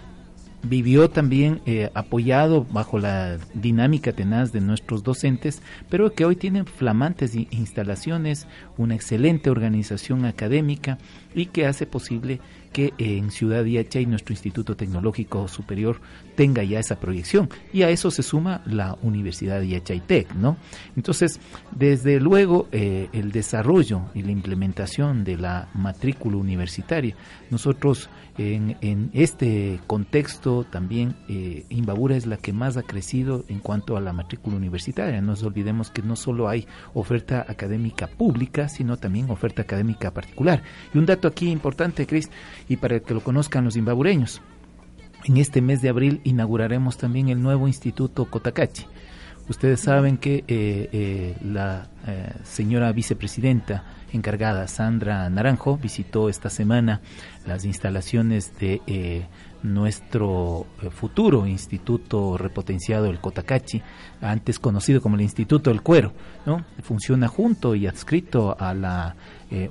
vivió también eh, apoyado bajo la dinámica tenaz de nuestros docentes, pero que hoy tiene flamantes instalaciones, una excelente organización académica y que hace posible que en Ciudad Yachay nuestro Instituto Tecnológico Superior tenga ya esa proyección y a eso se suma la Universidad Tech, ¿no? Entonces, desde luego eh, el desarrollo y la implementación de la matrícula universitaria, nosotros en, este contexto también eh, es la que más ha crecido en cuanto a la matrícula universitaria. No nos olvidemos que no solo hay oferta académica pública, sino también oferta académica particular. Y un dato aquí importante, Cris, y para que lo conozcan los imbabureños. En este mes de abril inauguraremos también el nuevo Instituto Cotacachi. Ustedes saben que eh, eh, la eh, señora vicepresidenta encargada, Sandra Naranjo, visitó esta semana las instalaciones de nuestro futuro Instituto Repotenciado del Cotacachi, antes conocido como el Instituto del Cuero. ¿no? Funciona junto y adscrito a la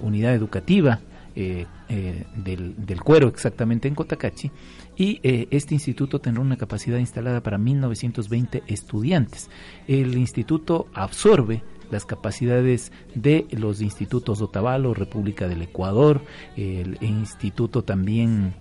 unidad educativa eh, eh, del, cuero exactamente en Cotacachi y eh, este instituto tendrá una capacidad instalada para 1920 estudiantes. El instituto absorbe las capacidades de los institutos Otavalo, República del Ecuador, el instituto también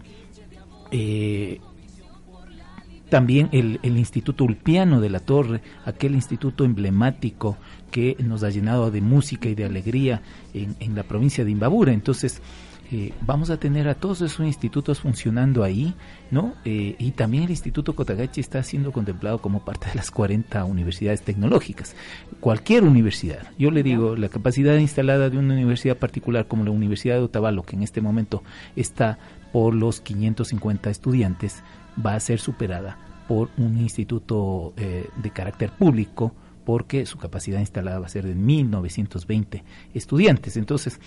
también el, Instituto Ulpiano de la Torre, aquel instituto emblemático que nos ha llenado de música y de alegría en, la provincia de Imbabura. Entonces, eh, vamos a tener a todos esos institutos funcionando ahí, ¿no? Eh, y también el Instituto Kotagachi está siendo contemplado como parte de las 40 universidades tecnológicas. Cualquier universidad, yo le digo, la capacidad instalada de una universidad particular como la Universidad de Otavalo, que en este momento está por los 550 estudiantes, va a ser superada por un instituto eh, de carácter público porque su capacidad instalada va a ser de 1920 estudiantes. Entonces,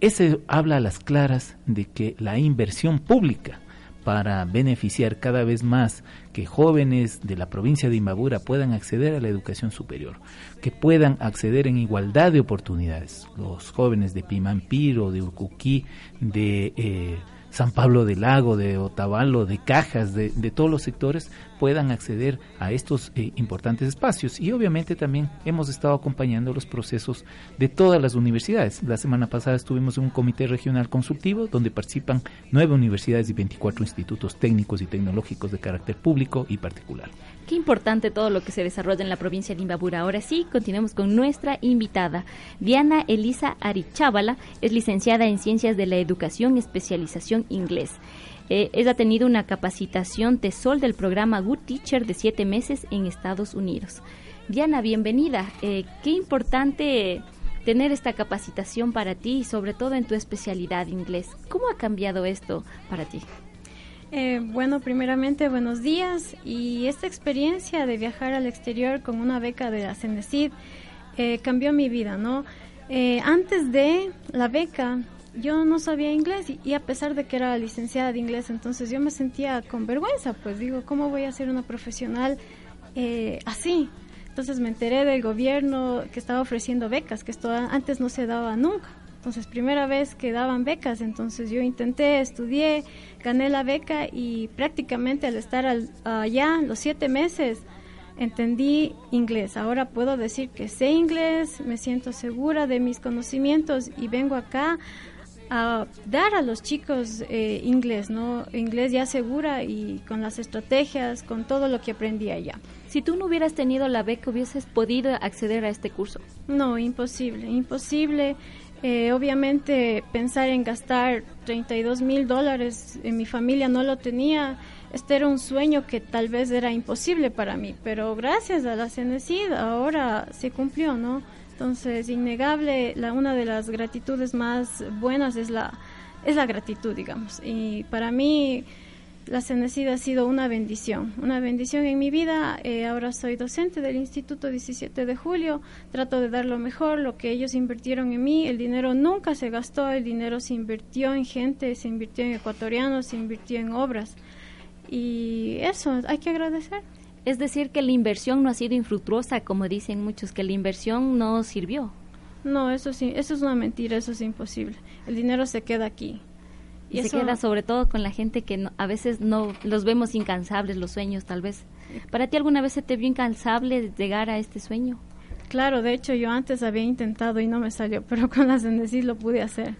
ese habla a las claras de que la inversión pública para beneficiar cada vez más que jóvenes de la provincia de Imbabura puedan acceder a la educación superior, que puedan acceder en igualdad de oportunidades. Los jóvenes de Pimampiro, de Urcuquí, de eh, San Pablo del Lago, de Otavalo, de Cajas, de, todos los sectores puedan acceder a estos eh, importantes espacios. Y obviamente también hemos estado acompañando los procesos de todas las universidades. La semana pasada estuvimos en un comité regional consultivo donde participan nueve universidades y 24 institutos técnicos y tecnológicos de carácter público y particular. Qué importante todo lo que se desarrolla en la provincia de Imbabura. Ahora sí, continuemos con nuestra invitada. Diana Elisa Arichábala es licenciada en Ciencias de la Educación, especialización inglés. Eh, ella ha tenido una capacitación TESOL del programa Good Teacher de siete meses en Estados Unidos. Diana, bienvenida. Eh, qué importante tener esta capacitación para ti y sobre todo en tu especialidad inglés. ¿Cómo ha cambiado esto para ti? Eh, bueno, primeramente buenos días y esta experiencia de viajar al exterior con una beca de la eh, cambió mi vida, ¿no? Eh, antes de la beca yo no sabía inglés y, a pesar de que era licenciada de inglés, entonces yo me sentía con vergüenza, pues digo, ¿cómo voy a ser una profesional así? Entonces me enteré del gobierno que estaba ofreciendo becas, que esto antes no se daba nunca. Entonces, primera vez que daban becas, entonces yo intenté, estudié, gané la beca y prácticamente al estar allá los siete meses entendí inglés. Ahora puedo decir que sé inglés, me siento segura de mis conocimientos y vengo acá a dar a los chicos eh, inglés, ¿no? Inglés ya segura y con las estrategias, con todo lo que aprendí allá. Si tú no hubieras tenido la beca, ¿hubieses podido acceder a este curso? No, imposible, imposible. Eh, obviamente pensar en gastar 32 mil dólares en mi familia no lo tenía. Este era un sueño que tal vez era imposible para mí, pero gracias a la CENESID ahora se cumplió, ¿no? Entonces, innegable, la, una de las gratitudes más buenas es la, es la gratitud, digamos. Y para mí, la CENESID ha sido una bendición, una bendición en mi vida. Eh, ahora soy docente del Instituto 17 de Julio, trato de dar lo mejor, lo que ellos invirtieron en mí. El dinero nunca se gastó, el dinero se invirtió en gente, se invirtió en ecuatorianos, se invirtió en obras. Y eso, hay que agradecer. Es decir, que la inversión no ha sido infructuosa, como dicen muchos, que la inversión no sirvió. No, eso sí, eso es una mentira, eso es imposible. El dinero se queda aquí. Y, se queda sobre todo con la gente que a veces no los vemos incansables, los sueños tal vez. ¿Para ti alguna vez se te vio incansable llegar a este sueño? Claro, de hecho yo antes había intentado y no me salió, (laughs) pero con las Sendecis lo pude hacer.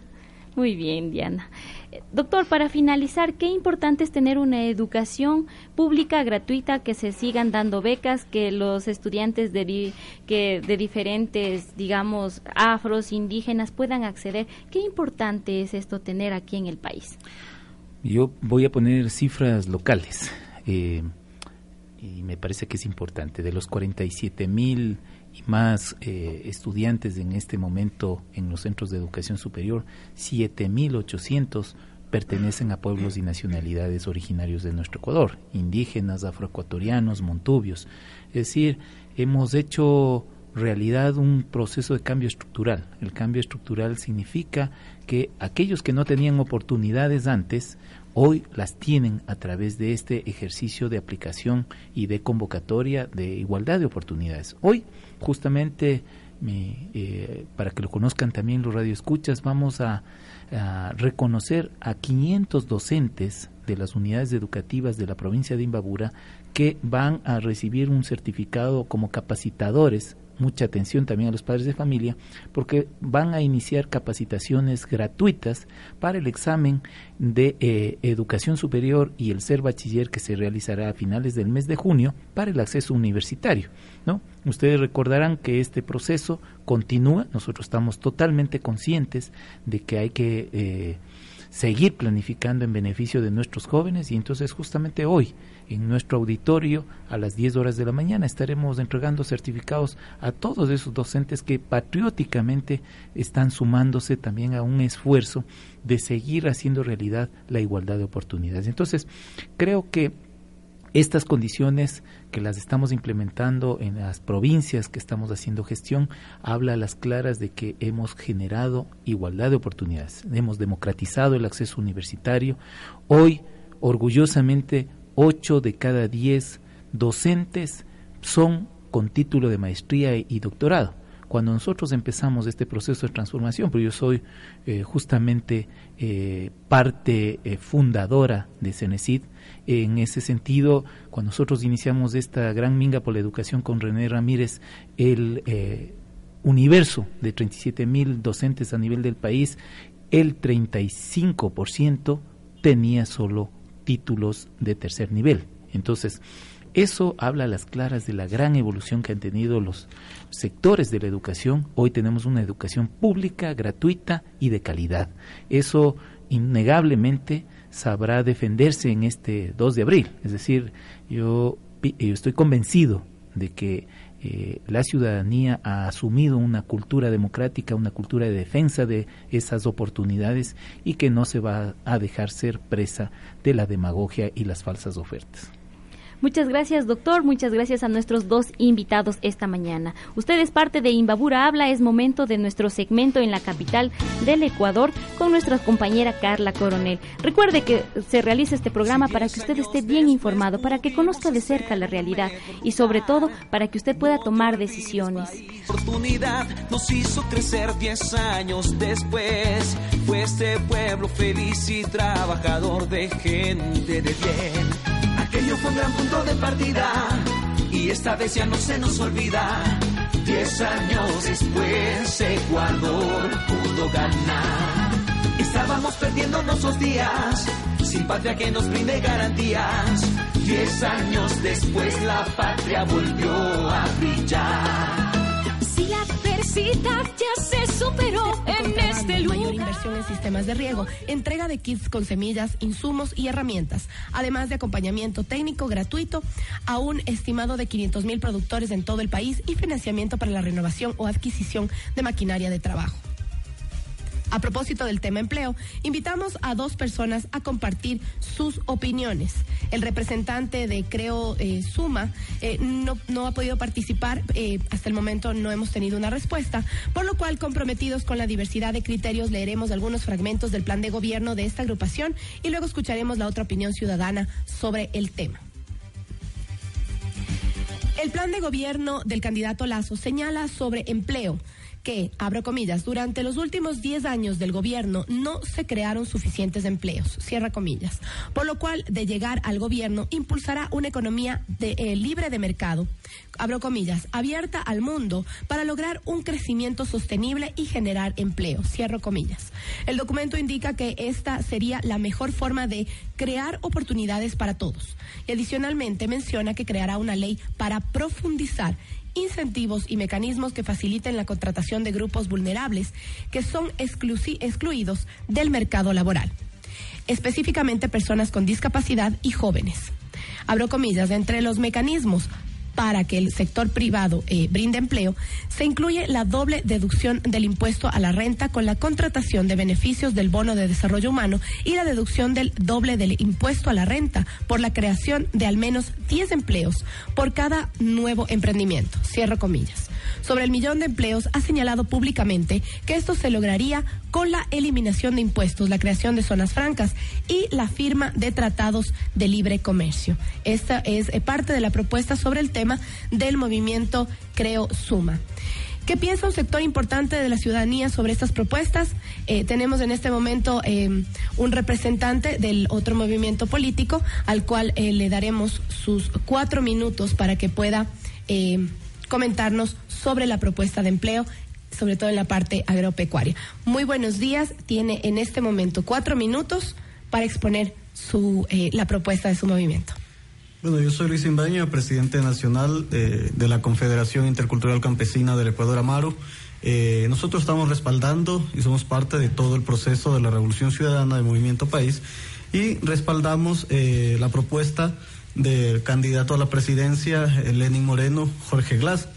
Muy bien, Diana. Eh, doctor, para finalizar, qué importante es tener una educación pública gratuita, que se sigan dando becas, que los estudiantes de, que de diferentes, digamos, afros, indígenas puedan acceder. ¿Qué importante es esto tener aquí en el país? Yo voy a poner cifras locales. Eh, y me parece que es importante. De los 47 mil y más eh, estudiantes en este momento en los centros de educación superior, 7.800 pertenecen a pueblos y nacionalidades originarios de nuestro Ecuador, indígenas, afroecuatorianos, montubios. Es decir, hemos hecho realidad un proceso de cambio estructural. El cambio estructural significa que aquellos que no tenían oportunidades antes, hoy las tienen a través de este ejercicio de aplicación y de convocatoria de igualdad de oportunidades. Hoy justamente eh, para que lo conozcan también los radioescuchas, vamos a, a, reconocer a 500 docentes de las unidades educativas de la provincia de Imbabura que van a recibir un certificado como capacitadores mucha atención también a los padres de familia, porque van a iniciar capacitaciones gratuitas para el examen de eh, educación superior y el ser bachiller que se realizará a finales del mes de junio para el acceso universitario. ¿no? Ustedes recordarán que este proceso continúa, nosotros estamos totalmente conscientes de que hay que eh, seguir planificando en beneficio de nuestros jóvenes y entonces justamente hoy en nuestro auditorio a las 10 horas de la mañana estaremos entregando certificados a todos esos docentes que patrióticamente están sumándose también a un esfuerzo de seguir haciendo realidad la igualdad de oportunidades. Entonces, creo que estas condiciones que las estamos implementando en las provincias que estamos haciendo gestión, habla a las claras de que hemos generado igualdad de oportunidades, hemos democratizado el acceso universitario. Hoy, orgullosamente, 8 de cada 10 docentes son con título de maestría y doctorado. Cuando nosotros empezamos este proceso de transformación, porque yo soy eh, justamente eh, parte eh, fundadora de Cenecid, en ese sentido, cuando nosotros iniciamos esta gran minga por la educación con René Ramírez, el universo de 37 mil docentes a nivel del país, el 35% tenía solo títulos de tercer nivel. Entonces, eso habla a las claras de la gran evolución que han tenido los sectores de la educación. Hoy tenemos una educación pública, gratuita y de calidad. Eso innegablemente sabrá defenderse en este 2 de abril. Es decir, yo, estoy convencido de que eh, la ciudadanía ha asumido una cultura democrática, una cultura de defensa de esas oportunidades y que no se va a dejar ser presa de la demagogia y las falsas ofertas. Muchas gracias, doctor. Muchas gracias a nuestros dos invitados esta mañana. Usted es parte de Imbabura Habla. Es momento de nuestro segmento en la capital del Ecuador con nuestra compañera Carla Coronel. Recuerde que se realiza este programa para que usted esté bien informado, para que conozca de cerca la realidad y sobre todo para que usted pueda tomar decisiones. Oportunidad nos hizo crecer 10 años después. Fue este pueblo feliz y trabajador de gente de bien Aquello fue un gran punto de partida y esta vez ya no se nos olvida. Diez años después Ecuador pudo ganar. Estábamos perdiendo nuestros días, sin patria que nos brinde garantías. Diez años después la patria volvió a brillar. Adversidad ya se superó en este lugar capacitación en sistemas de riego, entrega de kits con semillas, insumos y herramientas, además de acompañamiento técnico gratuito a un estimado de 500 mil productores en todo el país y financiamiento para la renovación o adquisición de maquinaria de trabajo. A propósito del tema empleo, invitamos a dos personas a compartir sus opiniones. El representante de Creo eh, Suma eh, no, no, ha podido participar, eh, hasta el momento no hemos tenido una respuesta, por lo cual comprometidos con la diversidad de criterios leeremos algunos fragmentos del plan de gobierno de esta agrupación y luego escucharemos la otra opinión ciudadana sobre el tema. El plan de gobierno del candidato Lazo señala sobre empleo que, abro comillas, durante los últimos 10 años del gobierno no se crearon suficientes empleos, cierra comillas, por lo cual de llegar al gobierno impulsará una economía de, eh, libre de mercado, abro comillas, abierta al mundo para lograr un crecimiento sostenible y generar empleo, cierro comillas. El documento indica que esta sería la mejor forma de crear oportunidades para todos y adicionalmente menciona que creará una ley para profundizar incentivos y mecanismos que faciliten la contratación de grupos vulnerables que son excluidos del mercado laboral, específicamente personas con discapacidad y jóvenes. Abro comillas, entre los mecanismos para que el sector privado eh, brinde empleo, se incluye la doble deducción del impuesto a la renta con la contratación de beneficios del bono de desarrollo humano y la deducción del doble del impuesto a la renta por la creación de al menos 10 empleos por cada nuevo emprendimiento. Cierro comillas. Sobre el millón de empleos ha señalado públicamente que esto se lograría con la eliminación de impuestos, la creación de zonas francas y la firma de tratados de libre comercio. Esta es eh, parte de la propuesta sobre el tema del movimiento Creo Suma. ¿Qué piensa un sector importante de la ciudadanía sobre estas propuestas? Eh, tenemos en este momento eh, un representante del otro movimiento político al cual le daremos sus cuatro minutos para que pueda comentarnos sobre la propuesta de empleo sobre todo en la parte agropecuaria. Muy buenos días, tiene en este momento cuatro minutos para exponer su, eh, la propuesta de su movimiento. Bueno, yo soy Luis Imbaña, presidente nacional de, la Confederación Intercultural Campesina del Ecuador Amaro. Eh, nosotros estamos respaldando y somos parte de todo el proceso de la Revolución Ciudadana del Movimiento País y respaldamos eh, la propuesta del candidato a la presidencia, Lenin Moreno, Jorge Glass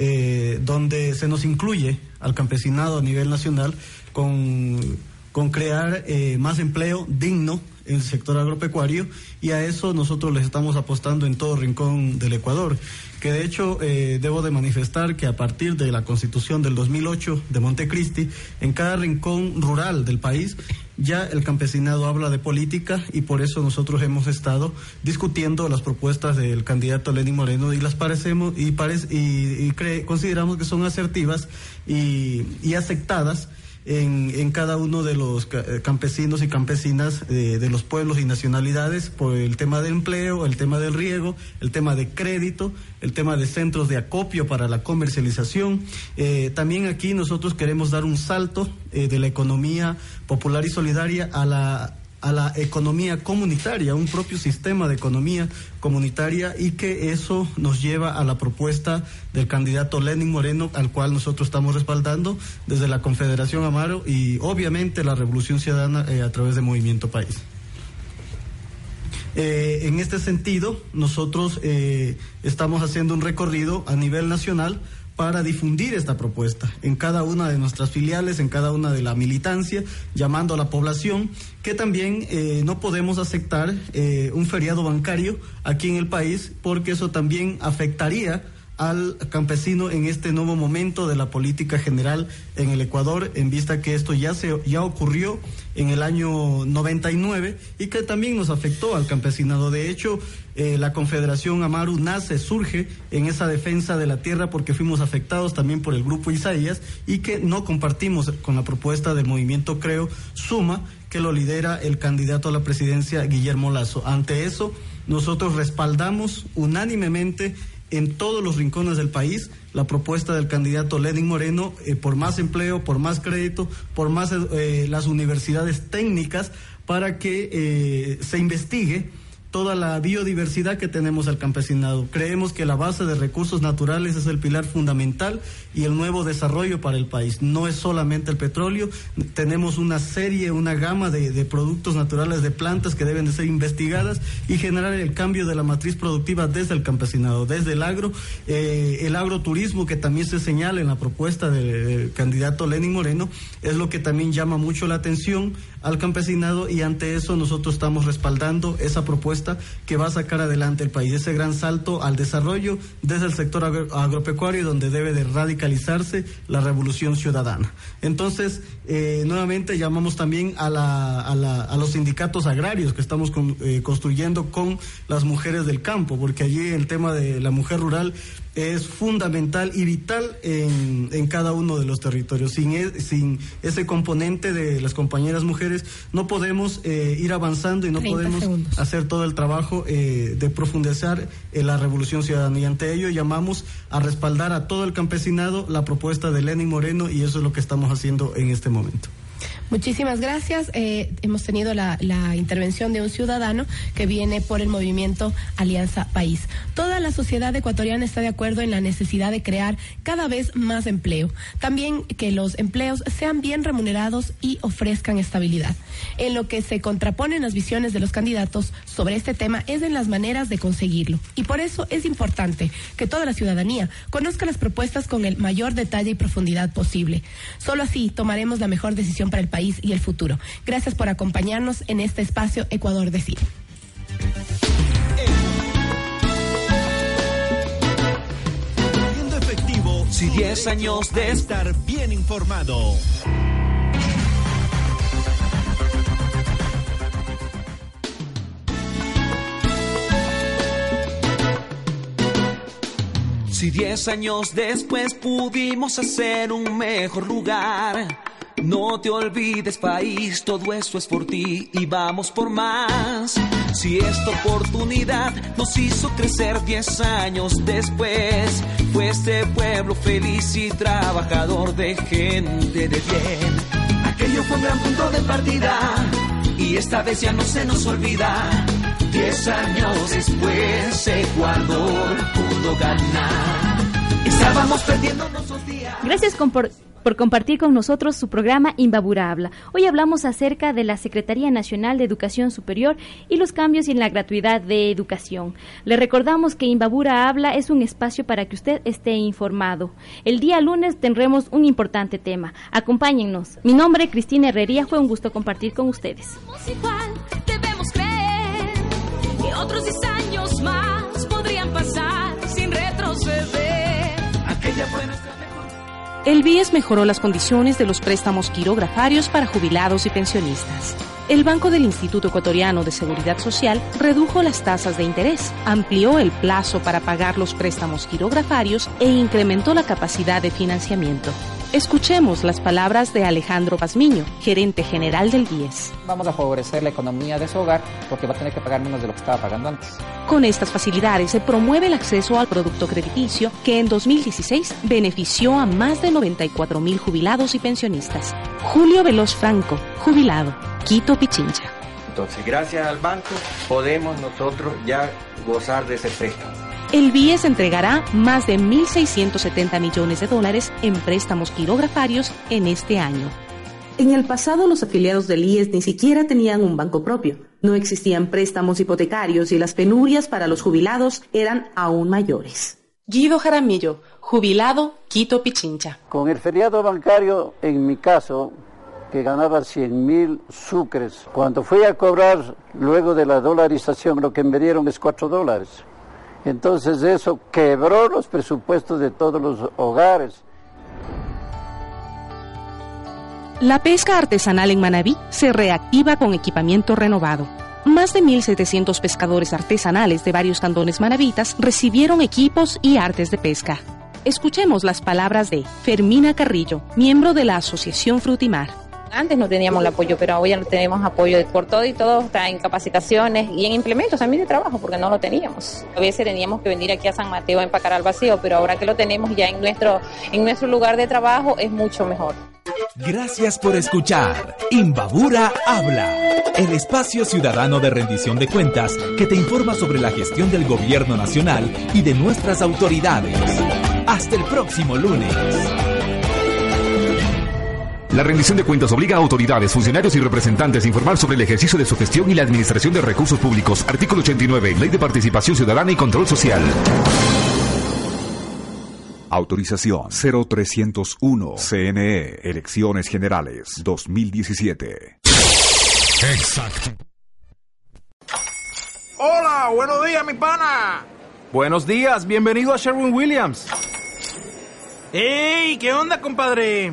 eh, donde se nos incluye al campesinado a nivel nacional con, con crear eh, más empleo digno el sector agropecuario y a eso nosotros les estamos apostando en todo rincón del Ecuador. Que de hecho eh, debo de manifestar que a partir de la constitución del 2008 de Montecristi, en cada rincón rural del país ya el campesinado habla de política y por eso nosotros hemos estado discutiendo las propuestas del candidato Lenín Moreno y las parecemos y, y, consideramos que son asertivas y, y aceptadas en, cada uno de los eh, campesinos y campesinas de, de, los pueblos y nacionalidades por el tema del empleo, el tema del riego, el tema de crédito, el tema de centros de acopio para la comercialización. Eh, también aquí nosotros queremos dar un salto eh, de la economía popular y solidaria a la a la economía comunitaria, un propio sistema de economía comunitaria y que eso nos lleva a la propuesta del candidato Lenin Moreno, al cual nosotros estamos respaldando desde la Confederación Amaro y obviamente la Revolución Ciudadana eh, a través de Movimiento País. Eh, en este sentido, nosotros eh, estamos haciendo un recorrido a nivel nacional para difundir esta propuesta en cada una de nuestras filiales, en cada una de la militancia, llamando a la población que también eh, no podemos aceptar eh, un feriado bancario aquí en el país porque eso también afectaría al campesino en este nuevo momento de la política general en el Ecuador, en vista que esto ya se ya ocurrió en el año 99 y que también nos afectó al campesinado. De hecho, eh, la Confederación Amaru nace, surge en esa defensa de la tierra porque fuimos afectados también por el grupo Isaías y que no compartimos con la propuesta del movimiento Creo Suma que lo lidera el candidato a la presidencia Guillermo Lazo. Ante eso, nosotros respaldamos unánimemente en todos los rincones del país la propuesta del candidato Lenin Moreno eh, por más empleo, por más crédito, por más eh, las universidades técnicas para que eh, se investigue toda la biodiversidad que tenemos al campesinado. Creemos que la base de recursos naturales es el pilar fundamental y el nuevo desarrollo para el país. No es solamente el petróleo, tenemos una serie, una gama de, productos naturales, de plantas que deben de ser investigadas y generar el cambio de la matriz productiva desde el campesinado, desde el agro, eh, el agroturismo que también se señala en la propuesta del candidato Lenin Moreno, es lo que también llama mucho la atención al campesinado y ante eso nosotros estamos respaldando esa propuesta que va a sacar adelante el país, ese gran salto al desarrollo desde el sector agropecuario donde debe de radicalizarse la revolución ciudadana. Entonces, eh, nuevamente llamamos también a, los sindicatos agrarios que estamos eh, construyendo con las mujeres del campo, porque allí el tema de la mujer rural es fundamental y vital en, en cada uno de los territorios. Sin, e, sin ese componente de las compañeras mujeres no podemos eh, ir avanzando y no podemos hacer todo el trabajo eh, de profundizar en la revolución ciudadana. Y ante ello llamamos a respaldar a todo el campesinado la propuesta de Lenin Moreno y eso es lo que estamos haciendo en este momento. Muchísimas gracias. Eh, hemos tenido la, intervención de un ciudadano que viene por el movimiento Alianza País. Toda la sociedad ecuatoriana está de acuerdo en la necesidad de crear cada vez más empleo. También que los empleos sean bien remunerados y ofrezcan estabilidad. En lo que se contraponen las visiones de los candidatos sobre este tema es en las maneras de conseguirlo. Y por eso es importante que toda la ciudadanía conozca las propuestas con el mayor detalle y profundidad posible. Solo así tomaremos la mejor decisión para el país y el futuro. Gracias por acompañarnos en este espacio Ecuador Decide. efectivo, si 10 años de estar bien informado. Si 10 años después pudimos hacer un mejor lugar no te olvides, país, todo eso es por ti y vamos por más. Si esta oportunidad nos hizo crecer diez años después, fue este pueblo feliz y trabajador de gente de bien. Aquello fue un gran punto de partida y esta vez ya no se nos olvida. Diez años después, Ecuador pudo ganar. Estábamos perdiendo nuestros días. Gracias, por por compartir con nosotros su programa Imbabura Habla. Hoy hablamos acerca de la Secretaría Nacional de Educación Superior y los cambios en la gratuidad de educación. Le recordamos que Imbabura Habla es un espacio para que usted esté informado. El día lunes tendremos un importante tema. Acompáñennos. Mi nombre es Cristina Herrería. Fue un gusto compartir con ustedes. debemos creer que otros el BIES mejoró las condiciones de los préstamos quirografarios para jubilados y pensionistas. El Banco del Instituto Ecuatoriano de Seguridad Social redujo las tasas de interés, amplió el plazo para pagar los préstamos quirografarios e incrementó la capacidad de financiamiento. Escuchemos las palabras de Alejandro Pazmiño, gerente general del BIES. Vamos a favorecer la economía de su hogar porque va a tener que pagar menos de lo que estaba pagando antes. Con estas facilidades se promueve el acceso al producto crediticio que en 2016 benefició a más de 94 mil jubilados y pensionistas. Julio Veloz Franco, jubilado, Quito Pichincha. Entonces, gracias al banco podemos nosotros ya gozar de ese préstamo. El BIES entregará más de 1.670 millones de dólares en préstamos quirografarios en este año. En el pasado los afiliados del IES ni siquiera tenían un banco propio. No existían préstamos hipotecarios y las penurias para los jubilados eran aún mayores. Guido Jaramillo, jubilado, Quito Pichincha. Con el feriado bancario, en mi caso, que ganaba 100 mil sucres, cuando fui a cobrar luego de la dolarización, lo que me dieron es 4 dólares. Entonces eso quebró los presupuestos de todos los hogares. La pesca artesanal en Manabí se reactiva con equipamiento renovado. Más de 1.700 pescadores artesanales de varios cantones manavitas recibieron equipos y artes de pesca. Escuchemos las palabras de Fermina Carrillo, miembro de la Asociación Frutimar. Antes no teníamos el apoyo, pero hoy ya tenemos apoyo por todo y todo, está en capacitaciones y en implementos también de trabajo, porque no lo teníamos. A veces teníamos que venir aquí a San Mateo a empacar al vacío, pero ahora que lo tenemos ya en nuestro, en nuestro lugar de trabajo es mucho mejor. Gracias por escuchar Imbabura Habla, el espacio ciudadano de rendición de cuentas que te informa sobre la gestión del gobierno nacional y de nuestras autoridades. Hasta el próximo lunes. La rendición de cuentas obliga a autoridades, funcionarios y representantes a informar sobre el ejercicio de su gestión y la administración de recursos públicos. Artículo 89, Ley de Participación Ciudadana y Control Social. Autorización 0301 CNE Elecciones Generales 2017. Exacto. Hola, buenos días, mi pana. Buenos días, bienvenido a Sherwin Williams. ¡Ey! ¿Qué onda, compadre?